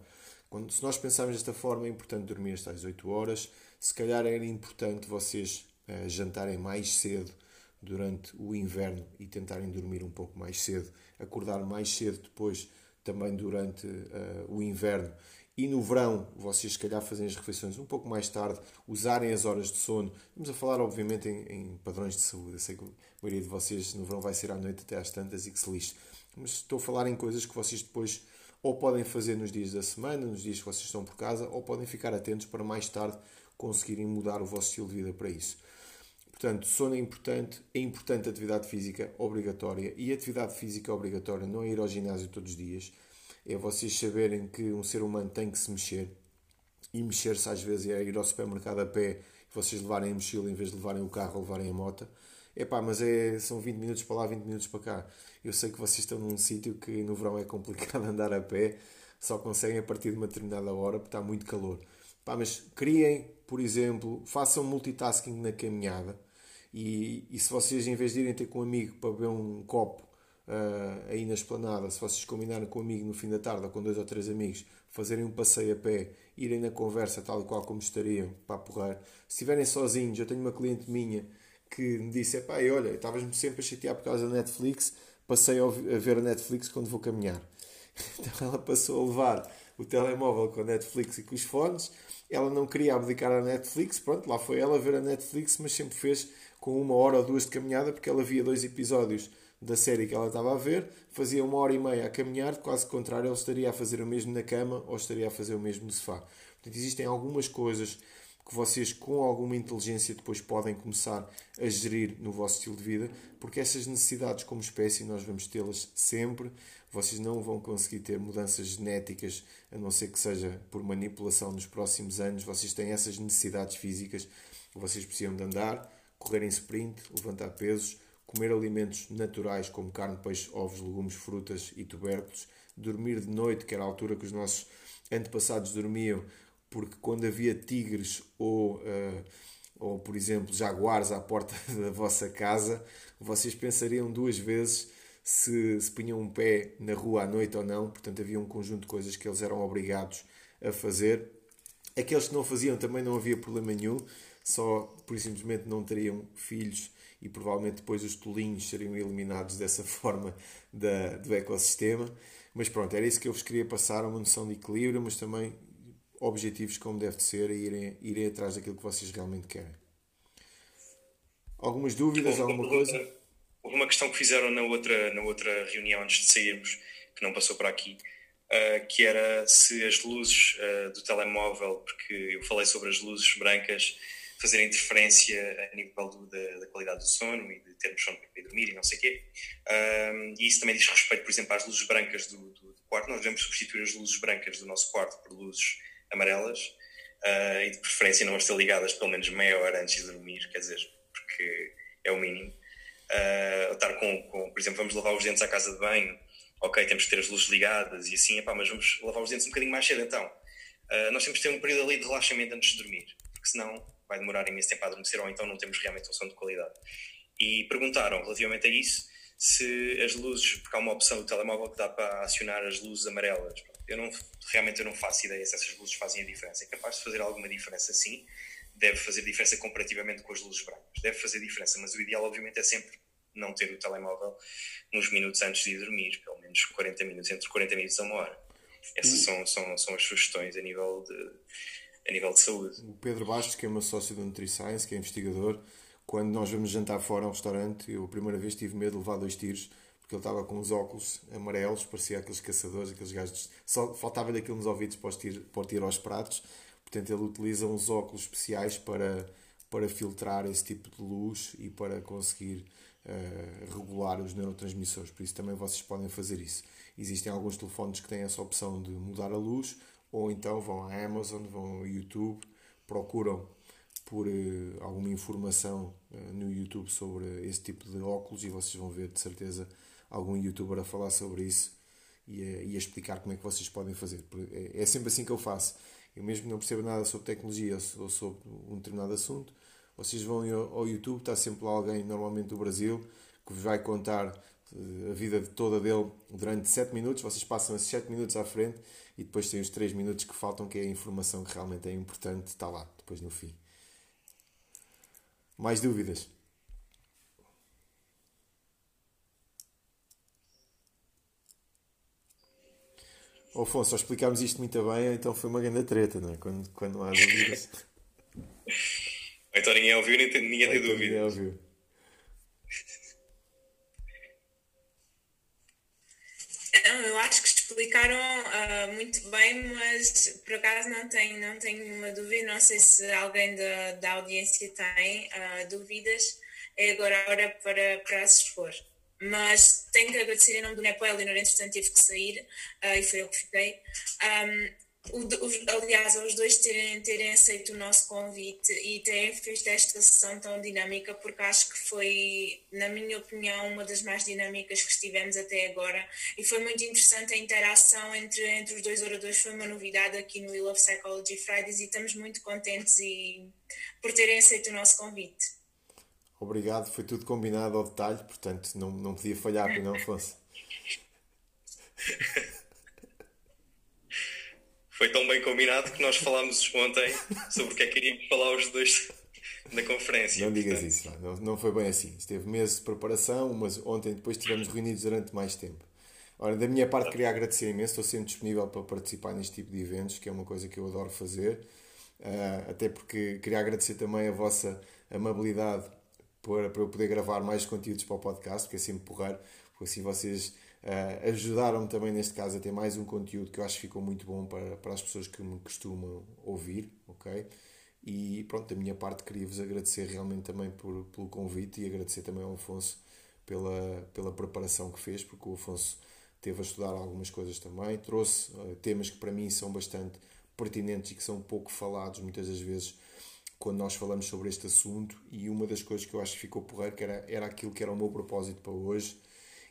quando, se nós pensarmos desta forma, é importante dormir às 8 horas. Se calhar era importante vocês uh, jantarem mais cedo durante o inverno e tentarem dormir um pouco mais cedo, acordar mais cedo depois também durante uh, o inverno e no verão, vocês se calhar fazem as refeições um pouco mais tarde, usarem as horas de sono. Estamos a falar, obviamente, em, em, padrões de saúde. Eu sei que a maioria de vocês no verão vai ser à noite até às tantas e que se lixe. Mas estou a falar em coisas que vocês depois ou podem fazer nos dias da semana, nos dias que vocês estão por casa, ou podem ficar atentos para mais tarde conseguirem mudar o vosso estilo de vida para isso. Portanto, sono é importante, é importante atividade física obrigatória e atividade física obrigatória não é ir ao ginásio todos os dias é vocês saberem que um ser humano tem que se mexer e mexer-se às vezes é ir ao supermercado a pé e vocês levarem a mochila em vez de levarem o carro ou levarem a moto. Epá, mas é, são 20 minutos para lá, 20 minutos para cá. Eu sei que vocês estão num sítio que no verão é complicado andar a pé, só conseguem a partir de uma determinada hora porque está muito calor. Epá, mas criem, por exemplo, façam multitasking na caminhada e, e se vocês em vez de irem ter com um amigo para beber um copo uh, aí na esplanada, se vocês combinarem com amigo no fim da tarde ou com dois ou três amigos, fazerem um passeio a pé, irem na conversa tal e qual como estariam para porrar. Se estiverem sozinhos, eu tenho uma cliente minha que me disse: pá, olha, estavas-me sempre a chatear por causa da Netflix, passei a ver a Netflix quando vou caminhar. Então ela passou a levar o telemóvel com a Netflix e com os fones. Ela não queria abdicar a Netflix, pronto, lá foi ela ver a Netflix, mas sempre fez com uma hora ou duas de caminhada, porque ela via dois episódios da série que ela estava a ver, fazia uma hora e meia a caminhar, quase contrário, ele estaria a fazer o mesmo na cama ou estaria a fazer o mesmo no sofá. Portanto, existem algumas coisas que vocês, com alguma inteligência, depois podem começar a gerir no vosso estilo de vida, porque essas necessidades, como espécie, nós vamos tê-las sempre. Vocês não vão conseguir ter mudanças genéticas, a não ser que seja por manipulação nos próximos anos. Vocês têm essas necessidades físicas, vocês precisam de andar, correr em sprint, levantar pesos, comer alimentos naturais como carne, peixe, ovos, legumes, frutas e tubérculos, dormir de noite, que era a altura que os nossos antepassados dormiam, porque quando havia tigres ou, uh, ou por exemplo, jaguares à porta da vossa casa, vocês pensariam duas vezes se, se punham um pé na rua à noite ou não. Portanto, havia um conjunto de coisas que eles eram obrigados a fazer. Aqueles que não faziam também não havia problema nenhum, só por simplesmente não teriam filhos e provavelmente depois os tolinhos seriam eliminados dessa forma da, do ecossistema. Mas pronto, era isso que eu vos queria passar, uma noção de equilíbrio, mas também objetivos como deve de ser e irem, irem atrás daquilo que vocês realmente querem. Algumas dúvidas, alguma coisa? Houve uma questão que fizeram na outra, na outra reunião antes de sairmos, que não passou para aqui, uh, que era se as luzes uh, do telemóvel, porque eu falei sobre as luzes brancas, fazer interferência a nível do, da, da, qualidade do sono e de termos sono para dormir e não sei o quê. Um, e isso também diz respeito, por exemplo, às luzes brancas do, do, do, quarto. Nós devemos substituir as luzes brancas do nosso quarto por luzes amarelas uh, e de preferência não estar ligadas pelo menos meia hora antes de dormir, quer dizer, porque é o mínimo. Uh, estar com, com, por exemplo, vamos lavar os dentes à casa de banho, ok, temos que ter as luzes ligadas e assim, epá, mas vamos lavar os dentes um bocadinho mais cedo então. Uh, nós temos que ter um período ali de relaxamento antes de dormir, porque senão vai demorar imenso tempo a adormecer ou então não temos realmente um sono de qualidade. E perguntaram relativamente a isso se as luzes, porque há uma opção do telemóvel que dá para acionar as luzes amarelas. Eu não, realmente eu não faço ideia se essas luzes fazem a diferença. É capaz de fazer alguma diferença sim, deve fazer diferença comparativamente com as luzes brancas. Deve fazer diferença, mas o ideal obviamente é sempre não ter o telemóvel uns minutos antes de ir dormir, pelo menos 40 minutos, entre 40 minutos a uma hora. Essas são, são, são as sugestões a nível de, a nível de saúde. O Pedro Bastos, que é meu sócio da NutriScience, que é investigador, quando nós vamos jantar fora a um restaurante, eu a primeira vez tive medo de levar dois tiros, porque ele estava com os óculos amarelos, parecia aqueles caçadores, aqueles gajos. Só faltava-lhe nos ouvidos para, tiro, para tirar aos pratos. Portanto, ele utiliza uns óculos especiais para, para filtrar esse tipo de luz e para conseguir uh, regular os neurotransmissores. Por isso, também vocês podem fazer isso. Existem alguns telefones que têm essa opção de mudar a luz ou então vão à Amazon, vão ao YouTube, procuram por uh, alguma informação uh, no YouTube sobre esse tipo de óculos e vocês vão ver de certeza algum youtuber a falar sobre isso e a, e a explicar como é que vocês podem fazer. É, é sempre assim que eu faço. Eu mesmo não percebo nada sobre tecnologia ou sobre um determinado assunto. Vocês vão ao YouTube, está sempre lá alguém, normalmente do Brasil, que vos vai contar a vida toda dele durante 7 minutos. Vocês passam esses 7 minutos à frente e depois tem os 3 minutos que faltam, que é a informação que realmente é importante, está lá, depois no fim. Mais dúvidas? Oh, Afonso, ao explicarmos isto muito bem, então foi uma grande treta, não é? Quando, quando não há dúvidas. então ninguém ouviu, ninguém, ninguém tem dúvidas. Ninguém ouviu. Não, eu acho que explicaram uh, muito bem, mas por acaso não tenho, não tenho nenhuma dúvida. Não sei se alguém da, da audiência tem uh, dúvidas. É agora a hora para, para se expor. Mas tenho que agradecer em nome do Nepo Elinor, entretanto tive que sair uh, e foi eu que fiquei. Um, aliás, os dois terem, terem aceito o nosso convite e terem feito esta sessão tão dinâmica, porque acho que foi, na minha opinião, uma das mais dinâmicas que estivemos até agora. E foi muito interessante a interação entre, entre os dois oradores, foi uma novidade aqui no We Love Psychology Fridays e estamos muito contentes e, por terem aceito o nosso convite. Obrigado, foi tudo combinado ao detalhe, portanto não, não podia falhar que não fosse. Foi tão bem combinado que nós falámos ontem sobre o que é que iríamos falar os dois na conferência. Não digas isso, não, não foi bem assim. Esteve meses de preparação, mas ontem depois estivemos reunidos durante mais tempo. Ora, da minha parte queria agradecer imenso, estou sempre disponível para participar neste tipo de eventos, que é uma coisa que eu adoro fazer, uh, até porque queria agradecer também a vossa amabilidade para, para eu poder gravar mais conteúdos para o podcast, porque é sempre porrar, porque assim vocês Uh, Ajudaram-me também, neste caso, a ter mais um conteúdo que eu acho que ficou muito bom para, para as pessoas que me costumam ouvir, ok? E pronto, da minha parte, queria-vos agradecer realmente também por, pelo convite e agradecer também ao Afonso pela, pela preparação que fez, porque o Afonso teve a estudar algumas coisas também, trouxe uh, temas que para mim são bastante pertinentes e que são pouco falados muitas das vezes quando nós falamos sobre este assunto e uma das coisas que eu acho que ficou porreiro que era, era aquilo que era o meu propósito para hoje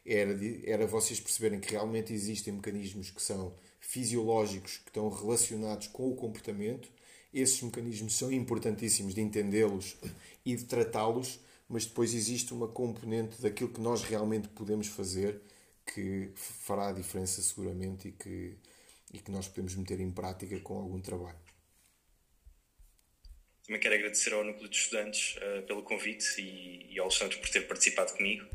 era, era vocês perceberem que realmente existem mecanismos que são fisiológicos, que estão relacionados com o comportamento. Esses mecanismos são importantíssimos de entendê-los e de tratá-los, mas depois existe uma componente daquilo que nós realmente podemos fazer que fará a diferença seguramente e que, e que nós podemos meter em prática com algum trabalho. Também quero agradecer ao Núcleo de Estudantes uh, pelo convite e, e ao Alexandre por ter participado comigo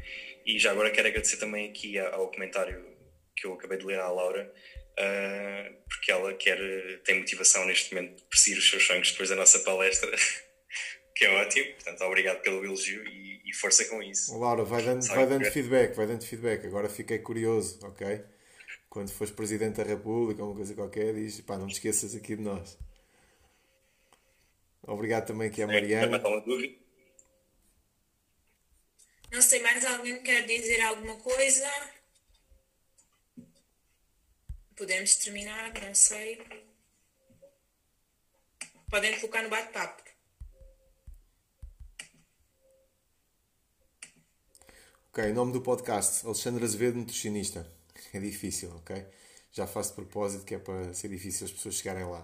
e já agora quero agradecer também aqui ao comentário que eu acabei de ler à Laura, uh, porque ela quer, tem motivação neste momento de perseguir os seus sonhos depois da nossa palestra, que é ótimo. Portanto, obrigado pelo elogio e, e força com isso. Laura, vai dando, vai dando feedback, vai dando feedback. Agora fiquei curioso, ok? Quando fores Presidente da República ou uma coisa qualquer, diz, pá, não te esqueças aqui de nós. Obrigado também aqui a Mariana. Dúvida. Não sei, mais alguém quer dizer alguma coisa? Podemos terminar, não sei. Podem colocar no bate-papo. Ok, nome do podcast: Alexandre Azevedo, nutricionista. É difícil, ok? Já faço de propósito que é para ser difícil as pessoas chegarem lá.